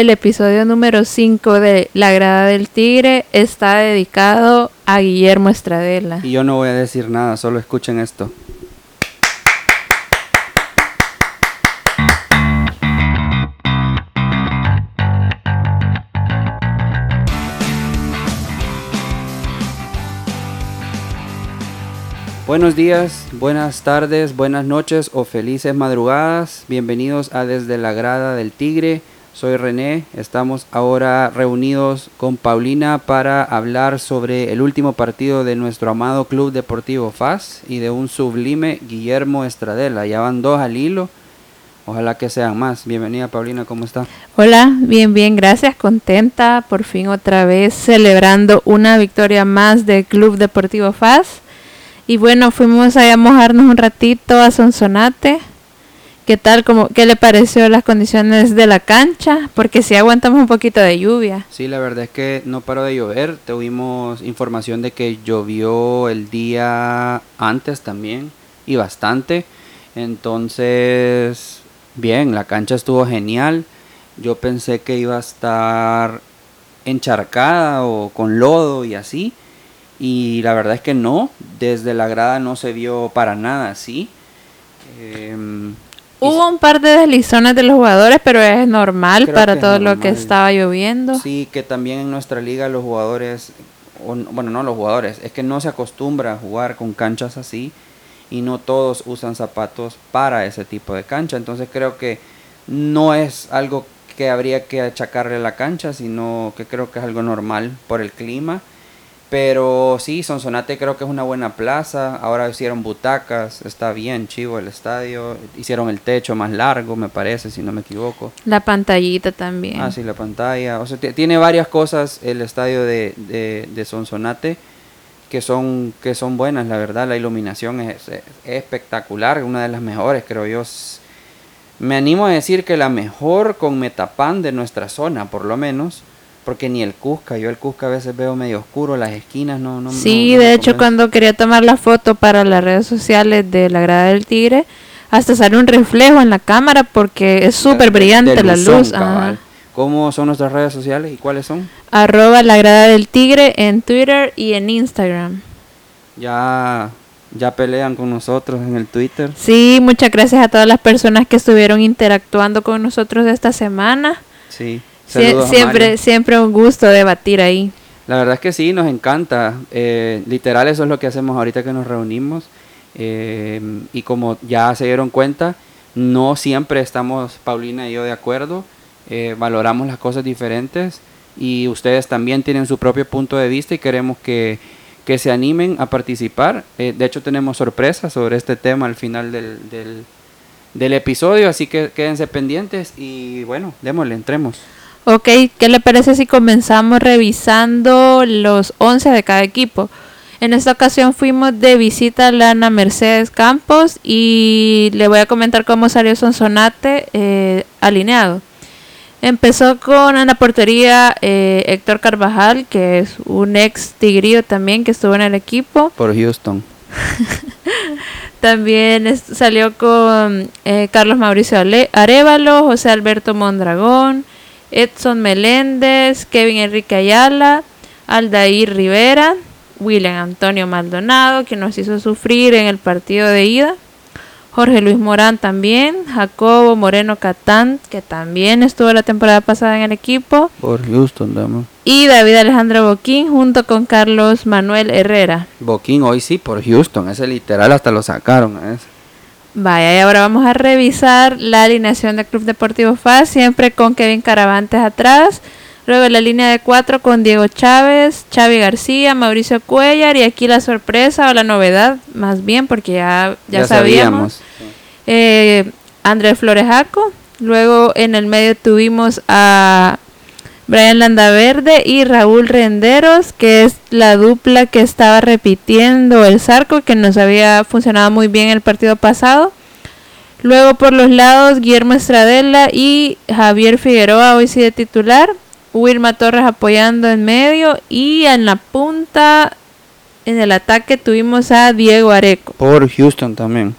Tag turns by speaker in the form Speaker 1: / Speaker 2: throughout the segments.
Speaker 1: el episodio número 5 de La Grada del Tigre está dedicado a Guillermo Estradela.
Speaker 2: Y yo no voy a decir nada, solo escuchen esto. Buenos días, buenas tardes, buenas noches o felices madrugadas. Bienvenidos a Desde la Grada del Tigre. Soy René. Estamos ahora reunidos con Paulina para hablar sobre el último partido de nuestro amado Club Deportivo FAS y de un sublime Guillermo Estradela. Ya van dos al hilo. Ojalá que sean más. Bienvenida Paulina, ¿cómo está?
Speaker 1: Hola, bien, bien, gracias. Contenta por fin otra vez celebrando una victoria más del Club Deportivo FAS y bueno, fuimos a mojarnos un ratito a Sonsonate. ¿Qué tal? Como, ¿Qué le pareció las condiciones de la cancha? Porque si aguantamos un poquito de lluvia.
Speaker 2: Sí, la verdad es que no paró de llover. Tuvimos información de que llovió el día antes también y bastante. Entonces, bien, la cancha estuvo genial. Yo pensé que iba a estar encharcada o con lodo y así y la verdad es que no, desde la grada no se vio para nada así.
Speaker 1: Em, Hubo un par de deslizones de los jugadores, pero es normal para todo lo que estaba lloviendo.
Speaker 2: Sí, que también en nuestra liga los jugadores, bueno, no los jugadores, es que no se acostumbra a jugar con canchas así y no todos usan zapatos para ese tipo de cancha. Entonces creo que no es algo que habría que achacarle a la cancha, sino que creo que es algo normal por el clima pero sí, Sonsonate creo que es una buena plaza. Ahora hicieron butacas, está bien chivo el estadio. Hicieron el techo más largo, me parece, si no me equivoco.
Speaker 1: La pantallita también.
Speaker 2: Ah, sí, la pantalla. O sea, tiene varias cosas el estadio de, de, Sonsonate que son, que son buenas, la verdad. La iluminación es, es espectacular, una de las mejores, creo yo. Me animo a decir que la mejor con Metapan de nuestra zona, por lo menos porque ni el Cusca, yo el Cusca a veces veo medio oscuro, las esquinas no... no
Speaker 1: sí, de hecho cuando quería tomar la foto para las redes sociales de la grada del tigre, hasta sale un reflejo en la cámara porque es súper brillante la luz.
Speaker 2: ¿Cómo son nuestras redes sociales y cuáles son?
Speaker 1: Arroba la grada del tigre en Twitter y en Instagram.
Speaker 2: Ya ya pelean con nosotros en el Twitter.
Speaker 1: Sí, muchas gracias a todas las personas que estuvieron interactuando con nosotros esta semana.
Speaker 2: Sí
Speaker 1: siempre, siempre un gusto debatir ahí.
Speaker 2: La verdad es que sí, nos encanta. Eh, literal, eso es lo que hacemos ahorita que nos reunimos. Eh, y como ya se dieron cuenta, no siempre estamos Paulina y yo de acuerdo. Eh, valoramos las cosas diferentes y ustedes también tienen su propio punto de vista y queremos que, que se animen a participar. de hecho, tenemos sorpresas sobre este tema al final del, del, del episodio, así que quédense pendientes y bueno, démosle, entremos.
Speaker 1: Ok, ¿qué le parece si comenzamos revisando los 11 de cada equipo? En esta ocasión fuimos de visita a la Ana Mercedes Campos y le voy a comentar cómo salió Sonsonate eh, alineado. Empezó con en la portería eh, Héctor Carvajal, que es un ex tigrillo también que estuvo en el equipo.
Speaker 2: Por Houston.
Speaker 1: también salió con eh, Carlos Mauricio Arevalo, José Alberto Mondragón. Edson Meléndez, Kevin Enrique Ayala, Aldair Rivera, William Antonio Maldonado, que nos hizo sufrir en el partido de ida. Jorge Luis Morán también, Jacobo Moreno Catán, que también estuvo la temporada pasada en el equipo.
Speaker 2: Por Houston, damos.
Speaker 1: Y David Alejandro Boquín junto con Carlos Manuel Herrera.
Speaker 2: Boquín hoy sí por Houston, ese literal hasta lo sacaron ese.
Speaker 1: Vaya, y ahora vamos a revisar la alineación del Club Deportivo FAS, siempre con Kevin Caravantes atrás. Luego la línea de cuatro con Diego Chávez, Xavi García, Mauricio Cuellar y aquí la sorpresa o la novedad, más bien porque ya, ya, sabíamos. Eh, Andrés Florejaco. Luego en el medio tuvimos a Brian Landaverde y Raúl Renderos, que es la dupla que estaba repitiendo el Zarco, que nos había funcionado muy bien el partido pasado. Luego por los lados Guillermo Estradela y Javier Figueroa, hoy sí de titular. Wilma Torres apoyando en medio y en la punta, en el ataque tuvimos a Diego Areco.
Speaker 2: Por Houston también.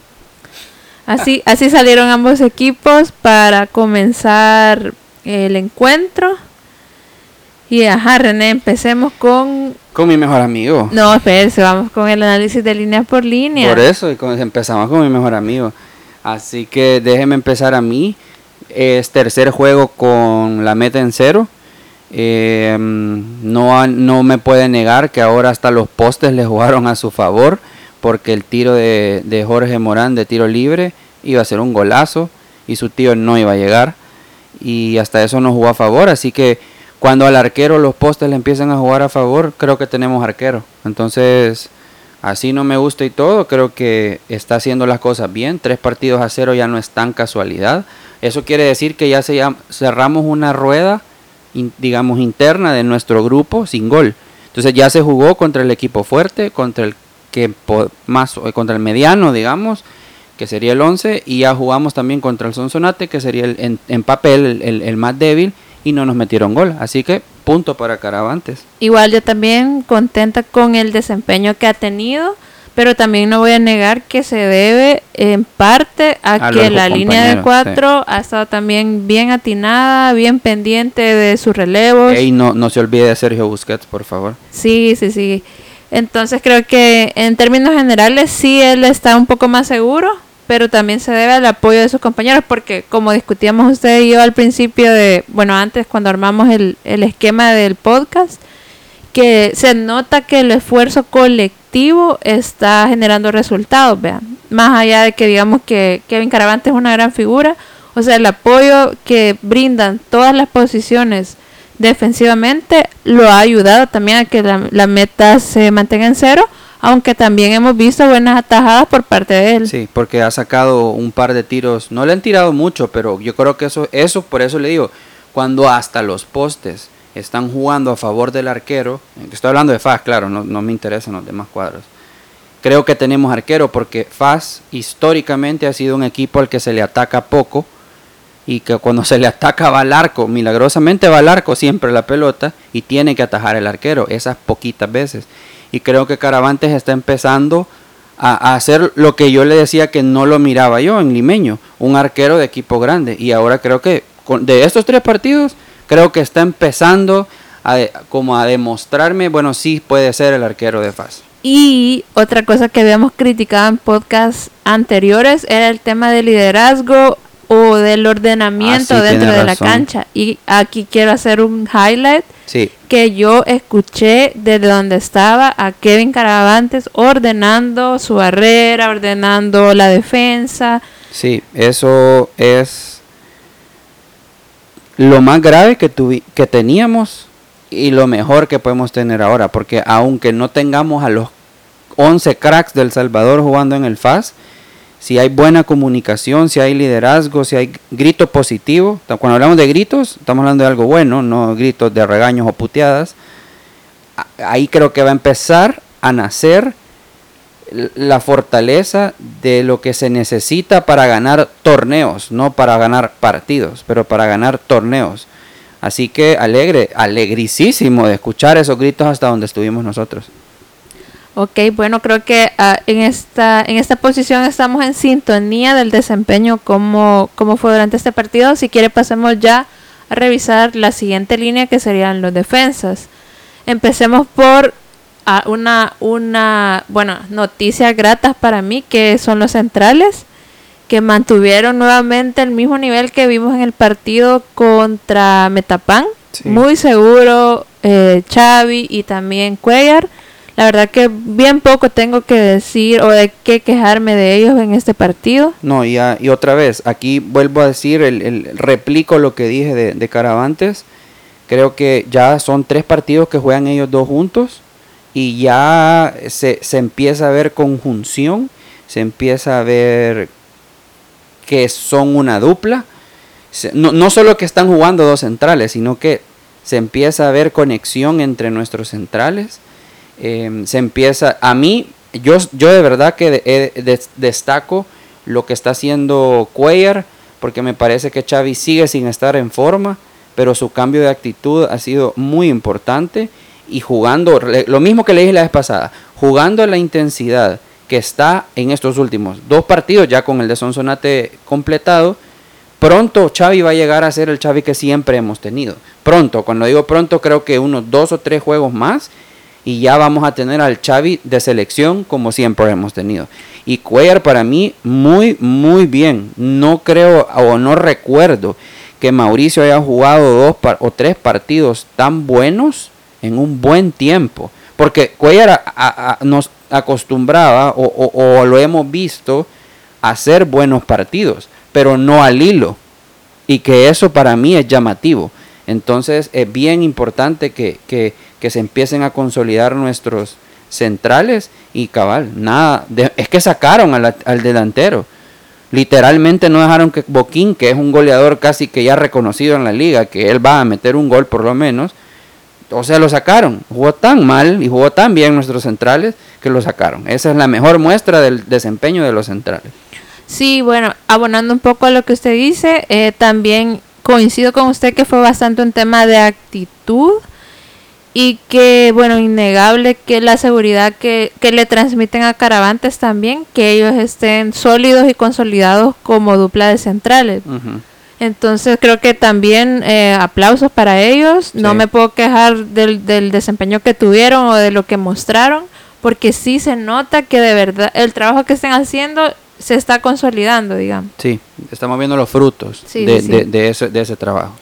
Speaker 1: Así, así salieron ambos equipos para comenzar el encuentro. Y ajá, René, empecemos con...
Speaker 2: Con mi mejor amigo.
Speaker 1: No, espérense, vamos con el análisis de línea por línea.
Speaker 2: Por eso, y empezamos con mi mejor amigo. Así que déjeme empezar a mí. Es tercer juego con la meta en cero. Eh, no, no me puede negar que ahora hasta los postes le jugaron a su favor. Porque el tiro de, de Jorge Morán de tiro libre iba a ser un golazo. Y su tío no iba a llegar. Y hasta eso no jugó a favor. Así que cuando al arquero los postes le empiezan a jugar a favor, creo que tenemos arquero. Entonces, así no me gusta y todo, creo que está haciendo las cosas bien. Tres partidos a cero ya no es tan casualidad. Eso quiere decir que ya cerramos una rueda, digamos, interna de nuestro grupo sin gol. Entonces ya se jugó contra el equipo fuerte, contra el que más eh, contra el mediano, digamos, que sería el 11, y ya jugamos también contra el Sonsonate, que sería el, en, papel el más débil y no nos metieron gol. Así que punto para Caravantes.
Speaker 1: Igual yo también contenta con el desempeño que ha tenido, pero también no voy a negar que se debe en parte a, que la línea de cuatro ha estado también bien atinada, bien pendiente de sus relevos.
Speaker 2: Y no, no se olvide de Sergio Busquets, por favor.
Speaker 1: Sí, sí, sí. Entonces creo que en términos generales sí él está un poco más seguro, pero también se debe al apoyo de sus compañeros, porque como discutíamos usted y yo al principio de, bueno, antes cuando armamos el, el esquema del podcast, que se nota que el esfuerzo colectivo está generando resultados, vean. Más allá de que digamos que Kevin Caravante es una gran figura, o sea, el apoyo que brindan todas las posiciones defensivamente lo ha ayudado también a que la, la meta se mantenga en cero aunque también hemos visto buenas atajadas por parte de él.
Speaker 2: Sí, porque ha sacado un par de tiros, no le han tirado mucho, pero yo creo que eso, eso por eso le digo, cuando hasta los postes están jugando a favor del arquero, estoy hablando de Faz, claro, no, no me interesan los demás cuadros. Creo que tenemos arquero porque Faz históricamente ha sido un equipo al que se le ataca poco y que cuando se le ataca va al arco, milagrosamente va al arco siempre la pelota y tiene que atajar el arquero esas poquitas veces y creo que Caravantes está empezando a, hacer lo que yo le decía que no lo miraba yo en Limeño, un arquero de equipo grande. Y ahora creo que de estos tres partidos, creo que está empezando a, como a demostrarme, bueno, sí puede ser el arquero de FAS.
Speaker 1: Y otra cosa que habíamos criticado en podcasts anteriores era el tema del liderazgo o del ordenamiento ah, dentro de la cancha. Y aquí quiero hacer un highlight que yo escuché desde donde estaba a Kevin Caravantes ordenando su barrera, ordenando la defensa.
Speaker 2: Sí, eso es lo más grave que, que teníamos y lo mejor que podemos tener ahora, porque aunque no tengamos a los 11 cracks del Salvador jugando en el FAS, si hay buena comunicación, si hay liderazgo, si hay grito positivo. Cuando hablamos de gritos, estamos hablando de algo bueno, no gritos de regaños o puteadas. Ahí creo que va a empezar a nacer la fortaleza de lo que se necesita para ganar torneos, no para ganar partidos, pero para ganar torneos. Así que alegre, alegrisísimo de escuchar esos gritos hasta donde estuvimos nosotros.
Speaker 1: Ok, bueno, creo que ah, en, esta, en esta posición estamos en sintonía del desempeño como, como fue durante este partido. Si quiere pasemos ya a revisar la siguiente línea que serían los defensas. Empecemos por ah, una, una, bueno, noticias gratas para mí que son los centrales que mantuvieron nuevamente el mismo nivel que vimos en el partido contra Metapan. Muy seguro eh, Xavi y también Cuellar la verdad que bien poco tengo que decir o de qué quejarme de ellos en este partido.
Speaker 2: No, y, y otra vez, aquí vuelvo a decir, el, replico lo que dije de, Caravantes. Creo que ya son tres partidos que juegan ellos dos juntos y ya se, empieza a ver conjunción, se empieza a ver que son una dupla. No, no solo que están jugando dos centrales, sino que se empieza a ver conexión entre nuestros centrales Em, se empieza, a mí, yo, yo de verdad que destaco lo que está haciendo Cuellar, porque me parece que Xavi sigue sin estar en forma, pero su cambio de actitud ha sido muy importante y jugando, lo mismo que le dije la vez pasada, jugando a la intensidad que está en estos últimos dos partidos, ya con el de Sonsonate completado, pronto Xavi va a llegar a ser el Xavi que siempre hemos tenido. Pronto, cuando digo pronto, creo que unos dos o tres juegos más y ya vamos a tener al Xavi de selección como siempre hemos tenido. Y Cuellar para mí muy, muy bien. No creo o no recuerdo que Mauricio haya jugado dos o tres partidos tan buenos en un buen tiempo. Porque Cuellar nos acostumbraba o, lo hemos visto hacer buenos partidos, pero no al hilo. Y que eso para mí es llamativo. Entonces es bien importante que, que se empiecen a consolidar nuestros centrales y cabal, nada, es que sacaron al, delantero. Literalmente no dejaron que Boquín, que es un goleador casi que ya reconocido en la liga, que él va a meter un gol por lo menos, o sea, lo sacaron. Jugó tan mal y jugó tan bien nuestros centrales que lo sacaron. Esa es la mejor muestra del desempeño de los centrales.
Speaker 1: Sí, bueno, abonando un poco a lo que usted dice, eh, también coincido con usted que fue bastante un tema de actitud y que, bueno, innegable que la seguridad que, le transmiten a Caravantes también, que ellos estén sólidos y consolidados como dupla de centrales. Entonces creo que también eh, aplausos para ellos. No me puedo quejar del, del desempeño que tuvieron o de lo que mostraron, porque sí se nota que de verdad el trabajo que estén haciendo se está consolidando, digamos.
Speaker 2: Sí, estamos viendo los frutos de, de, ese, de ese trabajo.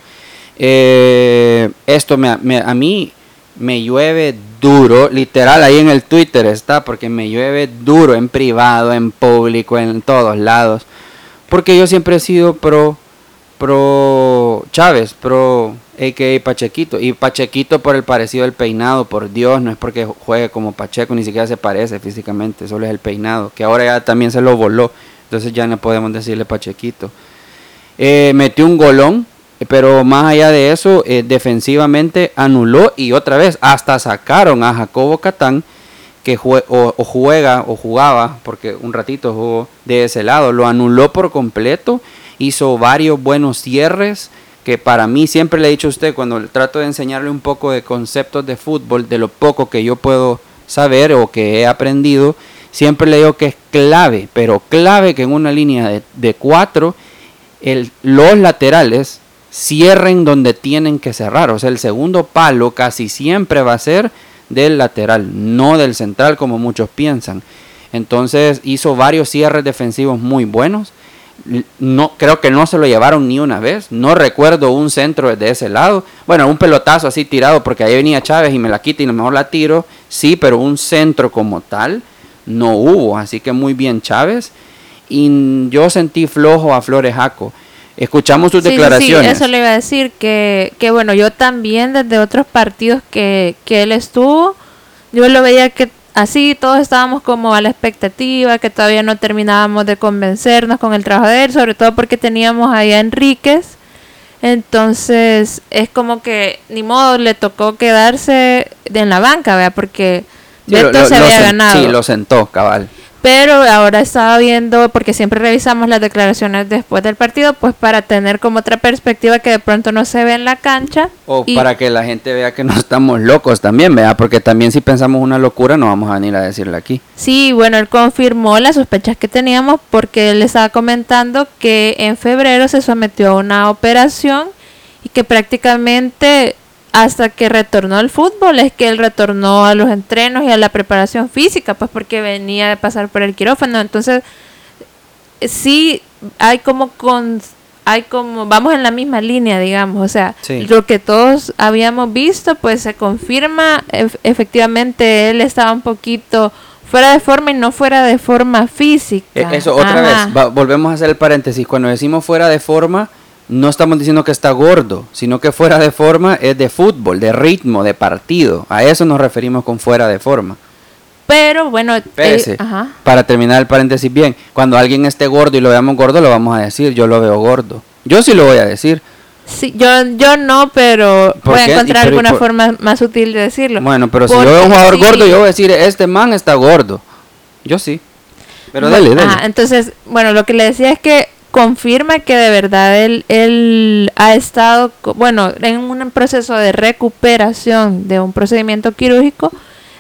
Speaker 2: Eh, esto me, me, a mí me llueve duro, literal ahí en el Twitter está, porque me llueve duro en privado, en público, en todos lados. Porque yo siempre he sido pro, pro Chávez, pro a.k.a. Pachequito. Y Pachequito por el parecido del peinado, por Dios, no es porque juegue como Pacheco, ni siquiera se parece físicamente, solo es el peinado, que ahora ya también se lo voló. Entonces ya no podemos decirle Pachequito. Eh, metió un golón pero más allá de eso, eh, defensivamente anuló y otra vez hasta sacaron a Jacobo Catán, que o, juega o jugaba, porque un ratito jugó de ese lado, lo anuló por completo, hizo varios buenos cierres, que para mí siempre le he dicho a usted, cuando trato de enseñarle un poco de conceptos de fútbol, de lo poco que yo puedo saber o que he aprendido, siempre le digo que es clave, pero clave que en una línea de, cuatro, el, los laterales cierren donde tienen que cerrar. O sea, el segundo palo casi siempre va a ser del lateral, no del central como muchos piensan. Entonces hizo varios cierres defensivos muy buenos. No, creo que no se lo llevaron ni una vez. No recuerdo un centro de ese lado. Bueno, un pelotazo así tirado porque ahí venía Chávez y me la quita y a lo mejor la tiro. Sí, pero un centro como tal no hubo. Así que muy bien Chávez. Y yo sentí flojo a Flores Jaco. Escuchamos sus declaraciones. Sí,
Speaker 1: eso le iba a decir, que, que bueno, yo también desde otros partidos que, que él estuvo, yo lo veía que así todos estábamos como a la expectativa, que todavía no terminábamos de convencernos con el trabajo de él, sobre todo porque teníamos ahí a Enríquez. Entonces es como que ni modo le tocó quedarse en la banca, vea, porque Beto se había ganado.
Speaker 2: Sí, lo sentó, cabal.
Speaker 1: Pero ahora estaba viendo, porque siempre revisamos las declaraciones después del partido, pues para tener como otra perspectiva que de pronto no se ve en la cancha.
Speaker 2: O para que la gente vea que no estamos locos también, vea, porque también si pensamos una locura no vamos a venir a decirle aquí.
Speaker 1: Sí, bueno, él confirmó las sospechas que teníamos porque él estaba comentando que en febrero se sometió a una operación y que prácticamente hasta que retornó al fútbol es que él retornó a los entrenos y a la preparación física, pues porque venía de pasar por el quirófano. Entonces, sí hay como con hay como vamos en la misma línea, digamos, o sea, lo que todos habíamos visto, pues se confirma, efectivamente él estaba un poquito fuera de forma y no fuera de forma física.
Speaker 2: E, eso otra vez, volvemos a hacer el paréntesis, cuando decimos fuera de forma no estamos diciendo que está gordo, sino que fuera de forma es de fútbol, de ritmo, de partido. A eso nos referimos con fuera de forma.
Speaker 1: Pero bueno,
Speaker 2: eh, para terminar el paréntesis bien, cuando alguien esté gordo y lo veamos gordo, lo vamos a decir, yo lo veo gordo. Yo sí lo voy a decir.
Speaker 1: Sí, yo, yo no, pero voy a encontrar alguna forma más útil de decirlo.
Speaker 2: Bueno, pero si yo veo un jugador gordo, yo voy a decir, este man está gordo. Yo sí. Pero dale, dale.
Speaker 1: entonces, bueno, lo que le decía es que confirma que de verdad él, él ha estado, bueno, en un proceso de recuperación de un procedimiento quirúrgico.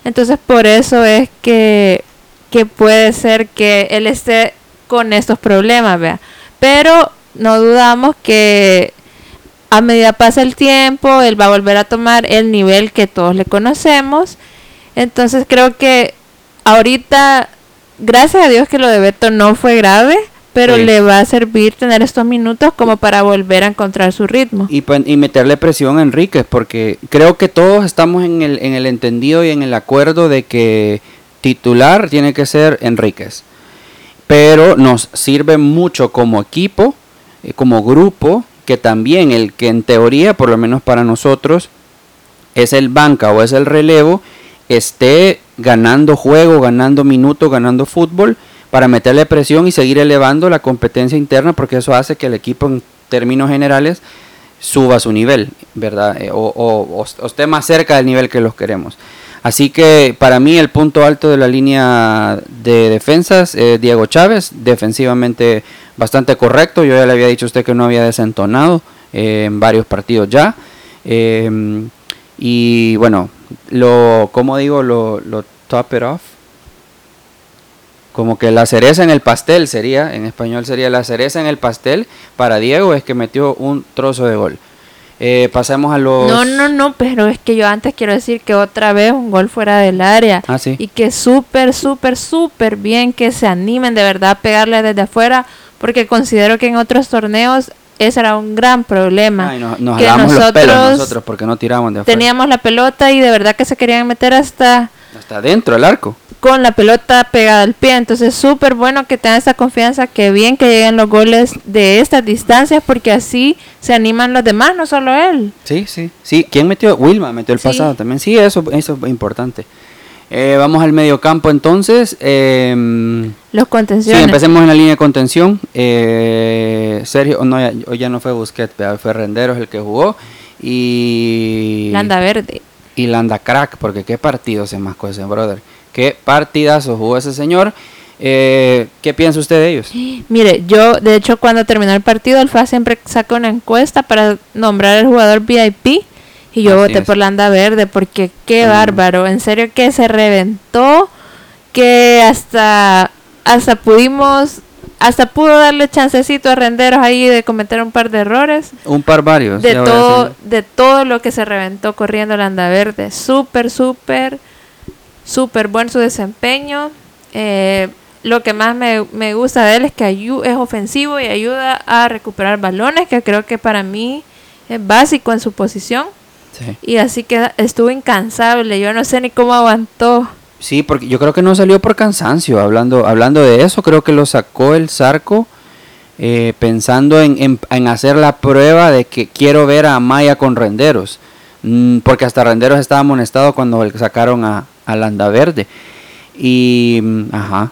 Speaker 1: Entonces por eso es que, que puede ser que él esté con estos problemas, vea. Pero no dudamos que a medida pasa el tiempo, él va a volver a tomar el nivel que todos le conocemos. Entonces creo que ahorita, gracias a Dios que lo de Beto no fue grave, pero
Speaker 2: Sí.
Speaker 1: le va a servir tener estos minutos como para volver a encontrar su ritmo.
Speaker 2: Y, pues- y meterle presión a Enríquez, porque creo que todos estamos en el, en el entendido y en el acuerdo de que titular tiene que ser Enríquez. Pero nos sirve mucho como equipo, eh, como grupo, que también el que en teoría, por lo menos para nosotros, es el banca o es el relevo, esté ganando juego, ganando minutos, ganando fútbol, para meterle presión y seguir elevando la competencia interna, porque eso hace que el equipo en términos generales suba su nivel, ¿verdad? Eh, o, esté más cerca del nivel que los queremos. Así que para mí el punto alto de la línea de defensas, Diego Chávez, defensivamente bastante correcto. Yo ya le había dicho a usted que no había desentonado eh, en varios partidos ya. Eh, y bueno, lo, ¿cómo digo? Lo, lo top it off. Como que la cereza en el pastel sería, en español sería la cereza en el pastel para Diego es que metió un trozo de gol. Eh, pasemos a los...
Speaker 1: No, no, no, pero es que yo antes quiero decir que otra vez un gol fuera del área.
Speaker 2: Ah, sí.
Speaker 1: Y que súper, súper, súper bien que se animen de verdad a pegarle desde afuera, porque considero que en otros torneos ese era un gran problema.
Speaker 2: Ay, no- nos
Speaker 1: que
Speaker 2: jalamos los pelos
Speaker 1: nosotros
Speaker 2: nosotros porque no tiramos de afuera.
Speaker 1: Teníamos la pelota y de verdad que se querían meter hasta
Speaker 2: Hasta dentro del arco.
Speaker 1: Con la pelota pegada al pie. Entonces, súper bueno que tengan esa confianza, que bien que lleguen los goles de estas distancias, porque así se animan los demás, no solo él.
Speaker 2: Sí, sí. Sí, ¿quién metió? Wilma metió el
Speaker 1: Sí.
Speaker 2: pasado también. Sí, eso, eso es importante. Eh, vamos al medio campo entonces. Eh,
Speaker 1: Los
Speaker 2: sí,
Speaker 1: contenciones.
Speaker 2: empecemos en la línea de contención. Eh, Sergio, oh, no, ya, hoy ya no fue Busquets, fue Renderos el que jugó. Y...
Speaker 1: Landa Verde.
Speaker 2: y Landa Crack, porque qué partido se mascó ese brother. Qué partidazo jugó ese señor. Eh, ¿Qué piensa usted de ellos?
Speaker 1: Mire, yo de hecho cuando terminó el partido, el FA siempre saca una encuesta para nombrar al jugador VIP y yo
Speaker 2: Así
Speaker 1: voté
Speaker 2: es.
Speaker 1: por Landa Verde porque qué
Speaker 2: Mm.
Speaker 1: bárbaro, en serio que se reventó, que hasta hasta pudimos hasta pudo darle chancecito a Renderos ahí de cometer un par de errores.
Speaker 2: Un par varios.
Speaker 1: De todo, de todo lo que se reventó corriendo Landa Verde. Súper, súper, súper buen su desempeño. Eh, lo que más me, me gusta de él es que es ofensivo y ayuda a recuperar balones, que creo que para mí es básico en su posición.
Speaker 2: Sí.
Speaker 1: Y así que estuvo incansable. Yo no sé ni cómo aguantó.
Speaker 2: Sí, porque yo creo que no salió por cansancio. Hablando, hablando de eso, creo que lo sacó el Zarco eh, pensando en, en- en hacer la prueba de que quiero ver a Amaya con renderos. Mm, porque hasta renderos estaba amonestado cuando sacaron a, a Landa Verde. Y, ajá.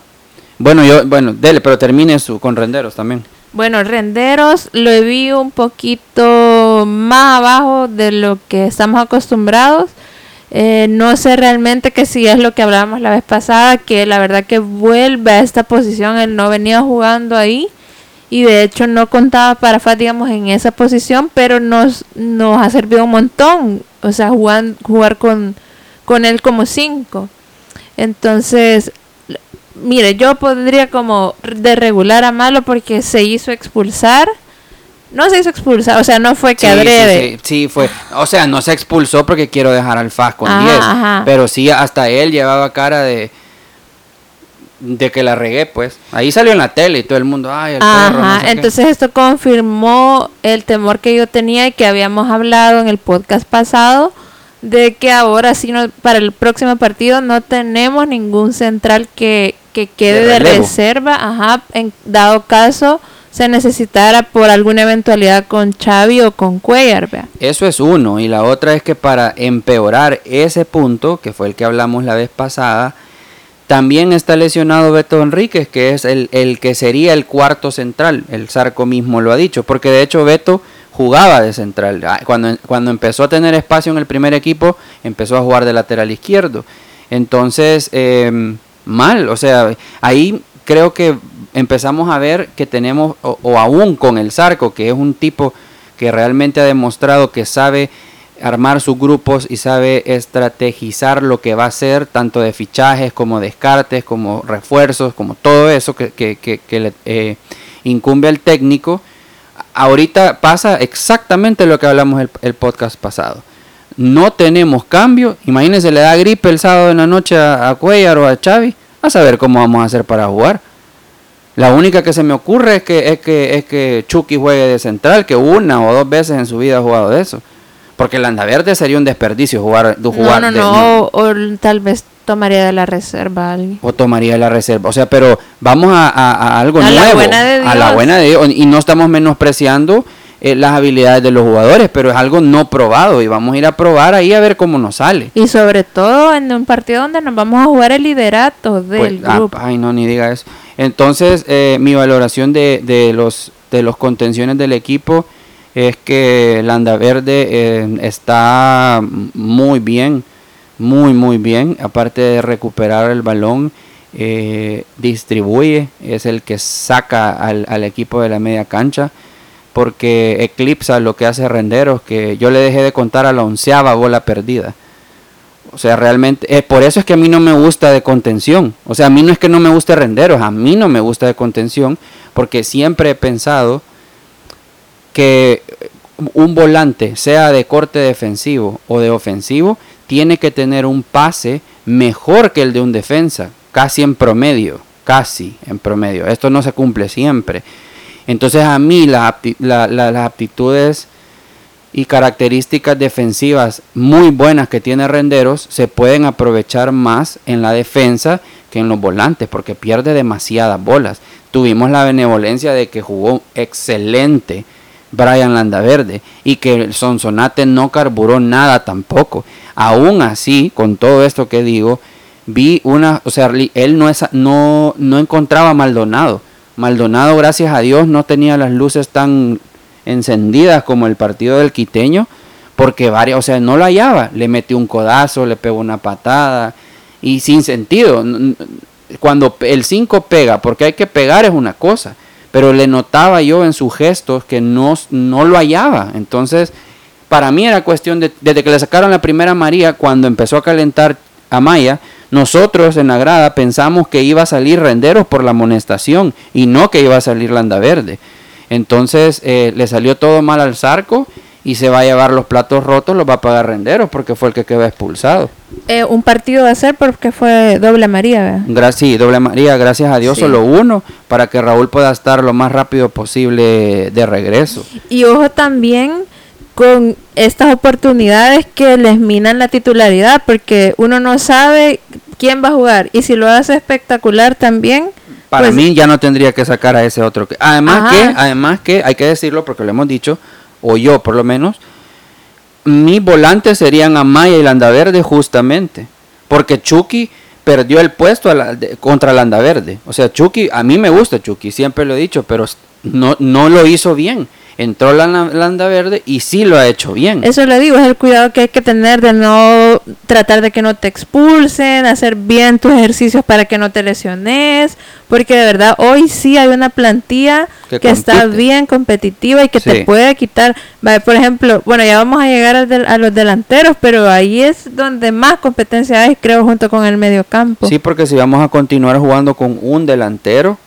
Speaker 2: Bueno, yo, bueno, dele, pero termine su, con renderos también.
Speaker 1: Bueno, Renderos lo vi un poquito más abajo de lo que estamos acostumbrados. Eh, no sé realmente que si es lo que hablábamos la vez pasada, que la verdad que vuelve a esta posición, él no venía jugando ahí y de hecho no contaba para FAT, digamos, en esa posición, pero nos, nos ha servido un montón, o sea, jugar, jugar con, con él como 5. Entonces, mire, yo podría como de regular a malo porque se hizo expulsar. No se hizo expulsar, o sea, no fue que
Speaker 2: Sí, sí,
Speaker 1: adrede.
Speaker 2: sí, sí, fue. O sea, no se expulsó porque quiero dejar al FAS con
Speaker 1: Ajá,
Speaker 2: 10.
Speaker 1: ajá.
Speaker 2: Pero sí, hasta él llevaba cara de. De que la regué, pues. Ahí salió en la tele y todo el mundo, ay, el perro. no
Speaker 1: Ajá,
Speaker 2: sé qué".
Speaker 1: entonces esto confirmó el temor que yo tenía y que habíamos hablado en el podcast pasado de que ahora sí no, para el próximo partido no tenemos ningún central que, que quede
Speaker 2: De
Speaker 1: reserva, ajá, en dado caso se necesitara por alguna eventualidad con Xavi o con Cuellar, vea.
Speaker 2: Eso es uno. Y la otra es que para empeorar ese punto, que fue el que hablamos la vez pasada, también está lesionado Beto Enríquez, que es el, el que sería el cuarto central. El Zarco mismo lo ha dicho, porque de hecho Beto jugaba de central. Ah, Cuando, cuando empezó a tener espacio en el primer equipo, empezó a jugar de lateral izquierdo. Entonces, eh, mal, o sea, ahí creo que empezamos a ver que tenemos, o, o aún con el Zarco, que es un tipo que realmente ha demostrado que sabe armar sus grupos y sabe estrategizar lo que va a hacer, tanto de fichajes como descartes, como refuerzos, como todo eso que, que- que- que le eh, incumbe al técnico. Ahorita pasa exactamente lo que hablamos el, el podcast pasado. No tenemos cambio. Imagínense, le da gripe el sábado en la noche a, a Cuellar o a Xavi. A saber cómo vamos a hacer para jugar. La única que se me ocurre es que, es que, es que Chucky juegue de central, que una o dos veces en su vida ha jugado de eso. Porque el Verde sería un desperdicio jugar, de jugar
Speaker 1: no, no,
Speaker 2: de-
Speaker 1: no, o, o tal vez tomaría de la reserva a alguien.
Speaker 2: o tomaría la reserva. O sea, pero vamos a, a- a algo
Speaker 1: A la
Speaker 2: nuevo.
Speaker 1: buena de
Speaker 2: A la
Speaker 1: Dios.
Speaker 2: buena de Dios. Y no estamos menospreciando eh, las habilidades de los jugadores, pero es algo no probado. Y vamos a ir a probar ahí a ver cómo nos sale.
Speaker 1: Y sobre todo en un partido donde nos vamos a jugar el liderato del
Speaker 2: Pues, ah,
Speaker 1: grupo.
Speaker 2: ay, no, ni diga eso. Entonces, eh, mi valoración de, de los, de los contenciones del equipo es que Landaverde eh, está muy bien, muy, muy bien. Aparte de recuperar el balón, eh, distribuye, es el que saca al, al equipo de la media cancha. Porque eclipsa lo que hace Renderos, que yo le dejé de contar a la onceava bola perdida. O sea, realmente, eh, por eso es que a mí no me gusta de contención. O sea, a mí no es que no me guste renderos, a mí no me gusta de contención, porque siempre he pensado que un volante, sea de corte defensivo o de ofensivo, tiene que tener un pase mejor que el de un defensa, casi en promedio, casi en promedio. Esto no se cumple siempre. Entonces a mí las, las aptitudes y características defensivas muy buenas que tiene Renderos se pueden aprovechar más en la defensa que en los volantes porque pierde demasiadas bolas. Tuvimos la benevolencia de que jugó excelente Brian Landaverde y que el Sonsonate no carburó nada tampoco. Aún así, con todo esto que digo, vi una, o sea, él no es no no encontraba a Maldonado. Maldonado, gracias a Dios, no tenía las luces tan encendidas como el partido del quiteño, porque varias, o sea, no lo hallaba, le metió un codazo, le pegó una patada y sin sentido. Cuando el 5 pega, porque hay que pegar es una cosa, pero le notaba yo en sus gestos que no, no lo hallaba. Entonces, para mí era cuestión de, desde que le sacaron la primera María, cuando empezó a calentar a Maya, nosotros en la grada pensamos que iba a salir Renderos por la amonestación y no que iba a salir Landaverde. Entonces eh, le salió todo mal al Zarco y se va a llevar los platos rotos, los va a pagar Renderos porque fue el que quedó expulsado.
Speaker 1: Eh, un partido a ser porque fue doble María, ¿verdad?
Speaker 2: Gra- sí, doble María, gracias a Dios
Speaker 1: Sí.
Speaker 2: solo uno para que Raúl pueda estar lo más rápido posible de regreso.
Speaker 1: Y ojo también con estas oportunidades que les minan la titularidad, porque uno no sabe quién va a jugar. Y si lo hace espectacular también,
Speaker 2: Para
Speaker 1: pues,
Speaker 2: mí ya no tendría que sacar a ese otro. que Además
Speaker 1: Ajá.
Speaker 2: que, además que, hay que decirlo porque lo hemos dicho, o yo por lo menos, mis volantes serían Amaya y Landaverde justamente. Porque Chucky perdió el puesto a la- de- contra Landaverde. O sea, Chucky, a mí me gusta Chucky, siempre lo he dicho, pero no, no lo hizo bien. Entró la Landaverde y sí lo ha hecho bien.
Speaker 1: Eso le digo, es el cuidado que hay que tener de no tratar de que no te expulsen, hacer bien tus ejercicios para que no te lesiones, porque de verdad hoy sí hay una plantilla
Speaker 2: Que
Speaker 1: que, está bien competitiva y que
Speaker 2: Sí.
Speaker 1: te puede quitar, por ejemplo, bueno, ya vamos a llegar al del- a los delanteros, pero ahí es donde más competencia hay, creo, junto con el mediocampo.
Speaker 2: Sí, porque si vamos a continuar jugando con un delantero,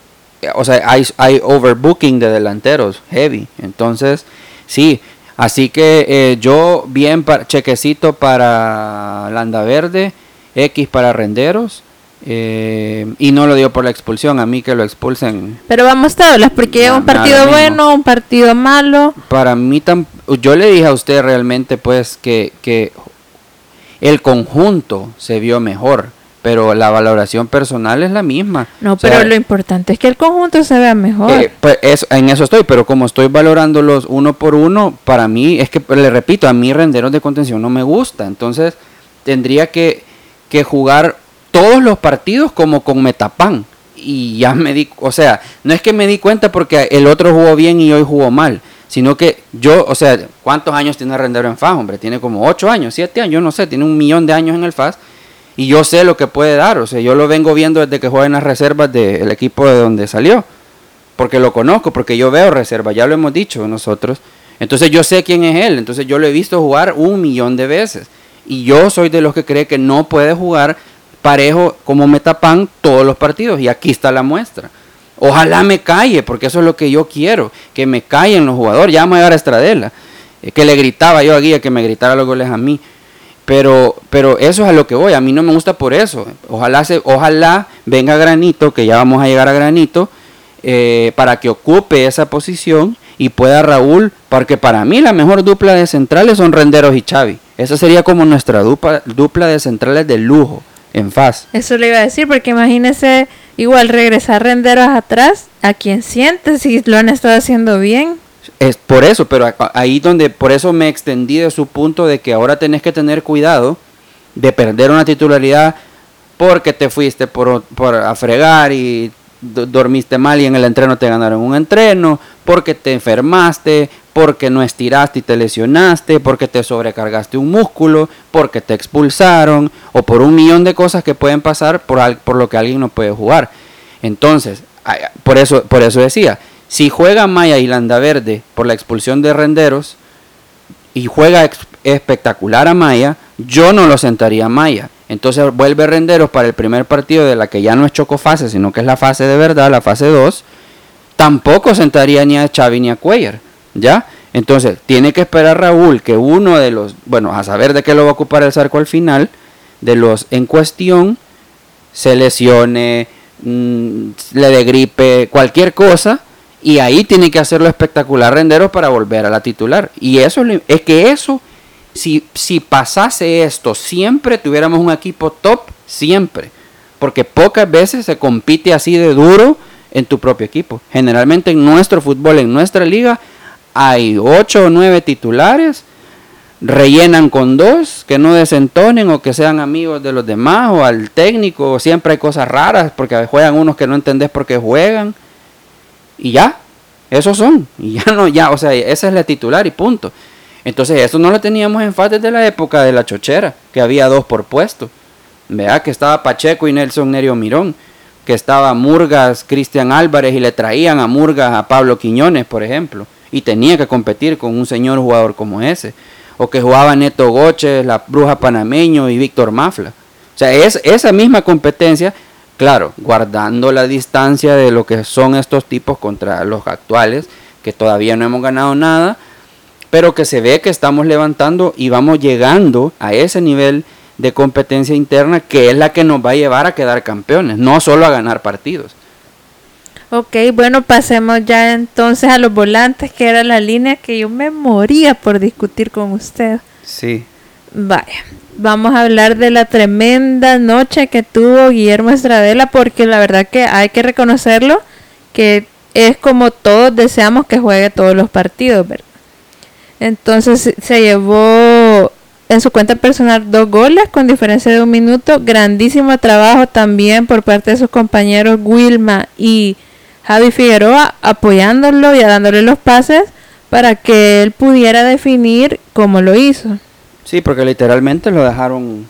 Speaker 2: o sea, hay, hay overbooking de delanteros, heavy. Entonces, sí, así que eh, yo bien pa- chequecito para Landaverde, X para Renderos, eh, y no lo dio por la expulsión, a mí que lo expulsen.
Speaker 1: Pero vamos tablas, porque
Speaker 2: Na-
Speaker 1: un partido bueno, un partido malo.
Speaker 2: Para mí, tam- yo le dije a usted realmente pues que, que el conjunto se vio mejor, pero la valoración personal es la misma.
Speaker 1: No,
Speaker 2: O sea,
Speaker 1: pero lo importante es que el conjunto se vea mejor.
Speaker 2: Eh, pues eso- en eso estoy, pero como estoy valorándolos uno por uno, para mí, es que le repito, a mí renderos de contención no me gusta. Entonces, tendría que, que jugar todos los partidos como con Metapan. Y ya me di, o sea, no es que me di cuenta porque el otro jugó bien y hoy jugó mal, sino que yo, o sea, ¿cuántos años tiene Rendero en FAS, hombre? Tiene como 8 años, 7 años, yo no sé, tiene un millón de años en el FAS. Y yo sé lo que puede dar, o sea, yo lo vengo viendo desde que juega en las reservas del equipo de donde salió porque lo conozco, porque yo veo reserva, ya lo hemos dicho nosotros. Entonces yo sé quién es él, entonces yo lo he visto jugar un millón de veces. Y yo soy de los que cree que no puede jugar parejo como Metapan todos los partidos, y aquí está la muestra. Ojalá me calle, porque eso es lo que yo quiero, que me callen los jugadores. Ya a llegar a Estradela, eh, que le gritaba yo a Guía que me gritara los goles a mí. Pero, pero eso es a lo que voy, a mí no me gusta por eso. Ojalá, se, ojalá venga Granito, que ya vamos a llegar a Granito, eh, para que ocupe esa posición y pueda Raúl, porque para mí la mejor dupla de centrales son Renderos y Xavi. Esa sería como nuestra dupla, dupla de centrales de lujo en faz.
Speaker 1: Eso le iba a decir, porque imagínese igual regresar Renderos atrás, a quien siente si lo han estado haciendo bien.
Speaker 2: Es por eso, pero ahí donde, por eso me extendí de su punto de que ahora tenés que tener cuidado de perder una titularidad porque te fuiste por, a fregar y dormiste mal y en el entreno te ganaron un entreno, porque te enfermaste, porque no estiraste y te lesionaste, porque te sobrecargaste un músculo, porque te expulsaron o por un millón de cosas que pueden pasar por, por lo que alguien no puede jugar. Entonces, por eso, por eso decía, si juega Maya y Landa Verde por la expulsión de Renderos y juega espectacular a Maya, yo no lo sentaría a Maya entonces vuelve Renderos para el primer partido de la que ya no es chocofase, sino que es la fase de verdad, la fase 2. Tampoco sentaría ni a Xavi ni a Cuellar, ¿ya? Entonces tiene que esperar Raúl que uno de los, bueno, a saber de qué lo va a ocupar el Zarco al final, de los en cuestión, se lesione, mm, le dé gripe, cualquier cosa, y ahí tiene que hacerlo espectacular Renderos para volver a la titular. Y eso es que eso si, pasase esto, siempre tuviéramos un equipo top, siempre. Porque pocas veces se compite así de duro en tu propio equipo. Generalmente en nuestro fútbol, en nuestra liga, hay 8 o 9 titulares, rellenan con dos, que no desentonen o que sean amigos de los demás o al técnico. Siempre hay cosas raras porque juegan unos que no entendés por qué juegan. Y ya, esos son. Y ya no, ya, o sea, esa es la titular y punto. Entonces eso no lo teníamos en FAS desde la época de la chochera, que había dos por puesto. Vea que estaba Pacheco y Nelson Nerio Mirón, que estaba Murgas, Cristian Álvarez y le traían a Murgas a Pablo Quiñones, por ejemplo, y tenía que competir con un señor jugador como ese. O que jugaba Neto Goches, la Bruja Panameño y Víctor Mafla. O sea, es esa misma competencia, claro, guardando la distancia de lo que son estos tipos contra los actuales, que todavía no hemos ganado nada, pero que se ve que estamos levantando y vamos llegando a ese nivel de competencia interna que es la que nos va a llevar a quedar campeones, no solo a ganar partidos.
Speaker 1: Ok, bueno, pasemos ya entonces a los volantes, que era la línea que yo me moría por discutir con usted.
Speaker 2: Sí.
Speaker 1: Vaya, vamos a hablar de la tremenda noche que tuvo Guillermo Estradela, porque la verdad que hay que reconocerlo, que es como todos deseamos que juegue todos los partidos, ¿verdad? Entonces se llevó en su cuenta personal dos goles con diferencia de un minuto. Grandísimo trabajo también por parte de sus compañeros Wilma y Javi Figueroa apoyándolo y dándole los pases para que él pudiera definir cómo lo hizo.
Speaker 2: Sí, porque literalmente lo dejaron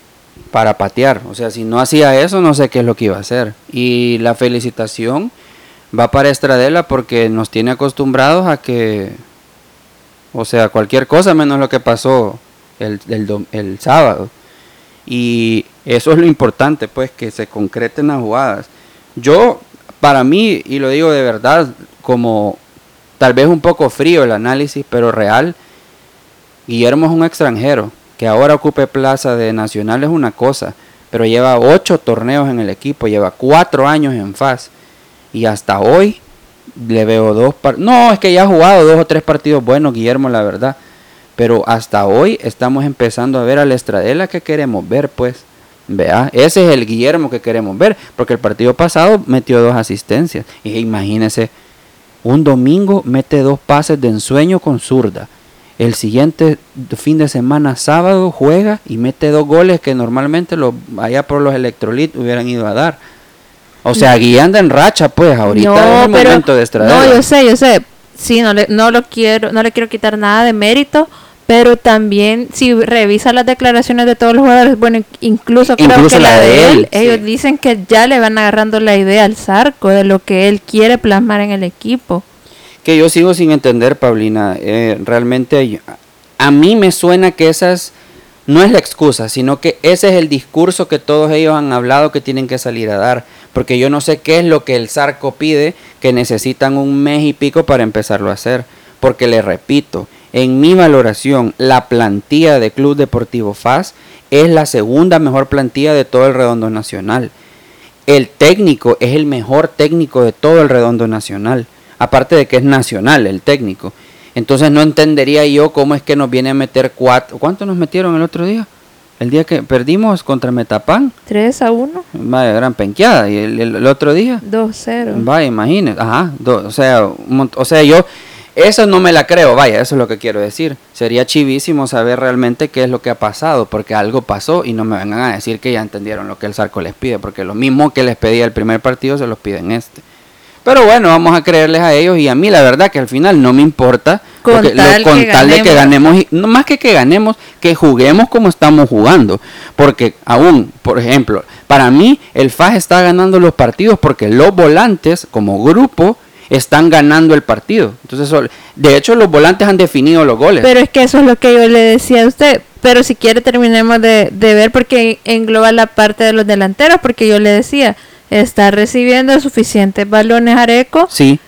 Speaker 2: para patear. O sea, si no hacía eso, no sé qué es lo que iba a hacer. Y la felicitación va para Estradela porque nos tiene acostumbrados a que o sea, cualquier cosa menos lo que pasó el, el, sábado. Y eso es lo importante, pues, que se concreten las jugadas. Yo, para mí, y lo digo de verdad, como tal vez un poco frío el análisis, pero real, Guillermo es un extranjero, que ahora ocupe plaza de nacional es una cosa, pero lleva ocho torneos en el equipo, lleva cuatro años en FAS, y hasta hoy le veo dos No, es que ya ha jugado dos o tres partidos buenos, Guillermo, la verdad. Pero hasta hoy estamos empezando a ver al Estradela que queremos ver, pues. Vea, ese es el Guillermo que queremos ver. Porque el partido pasado metió dos asistencias. Y imagínese, un domingo mete dos pases de ensueño con zurda. El siguiente fin de semana, sábado, juega y mete dos goles que normalmente los, allá por los electrolit hubieran ido a dar. O sea, guiando en racha, pues, ahorita no, es el momento de
Speaker 1: No, yo sé, yo sé. Sí, no le, no lo quiero, no le quiero quitar nada de mérito, pero también si revisa las declaraciones de todos los jugadores, bueno, incluso creo que la, de él, ellos dicen que ya le van agarrando la idea al Zarco de lo que él quiere plasmar en el equipo.
Speaker 2: Que yo sigo sin entender, Paulina, eh, realmente a mí me suena que esas no es la excusa, sino que ese es el discurso que todos ellos han hablado que tienen que salir a dar porque yo no sé qué es lo que el Zarco pide, que necesitan un mes y pico para empezarlo a hacer. Porque le repito, en mi valoración, la plantilla de Club Deportivo FAS es la segunda mejor plantilla de todo el redondo nacional. El técnico es el mejor técnico de todo el redondo nacional. Aparte de que es nacional el técnico. Entonces no entendería yo cómo es que nos viene a meter cuatro. ¿Cuánto nos metieron el otro día? El día que perdimos contra Metapán.
Speaker 1: 3 a 1.
Speaker 2: Vaya, gran penqueada. ¿Y el, el- el otro día?
Speaker 1: 2-0.
Speaker 2: Vaya, imagínese. Ajá. do- o, sea, un o sea, yo... Eso no me la creo, vaya, eso es lo que quiero decir. Sería chivísimo saber realmente qué es lo que ha pasado, porque algo pasó y no me vengan a decir que ya entendieron lo que el Zarco les pide, porque lo mismo que les pedía el primer partido se los piden este. Pero bueno, vamos a creerles a ellos y a mí la verdad que al final no me importa.
Speaker 1: Con
Speaker 2: porque lo-
Speaker 1: tal
Speaker 2: con
Speaker 1: que
Speaker 2: tal de que
Speaker 1: ganemos.
Speaker 2: y, no más que que ganemos, que juguemos como estamos jugando. Porque aún, por ejemplo, para mí el FAS está ganando los partidos porque los volantes como grupo están ganando el partido. Entonces, de hecho los volantes han definido los goles.
Speaker 1: Pero es que eso es lo que yo le decía a usted. Pero si quiere terminemos de, de ver porque engloba la parte de los delanteros, porque yo le decía, está recibiendo suficientes balones Areco,
Speaker 2: sí,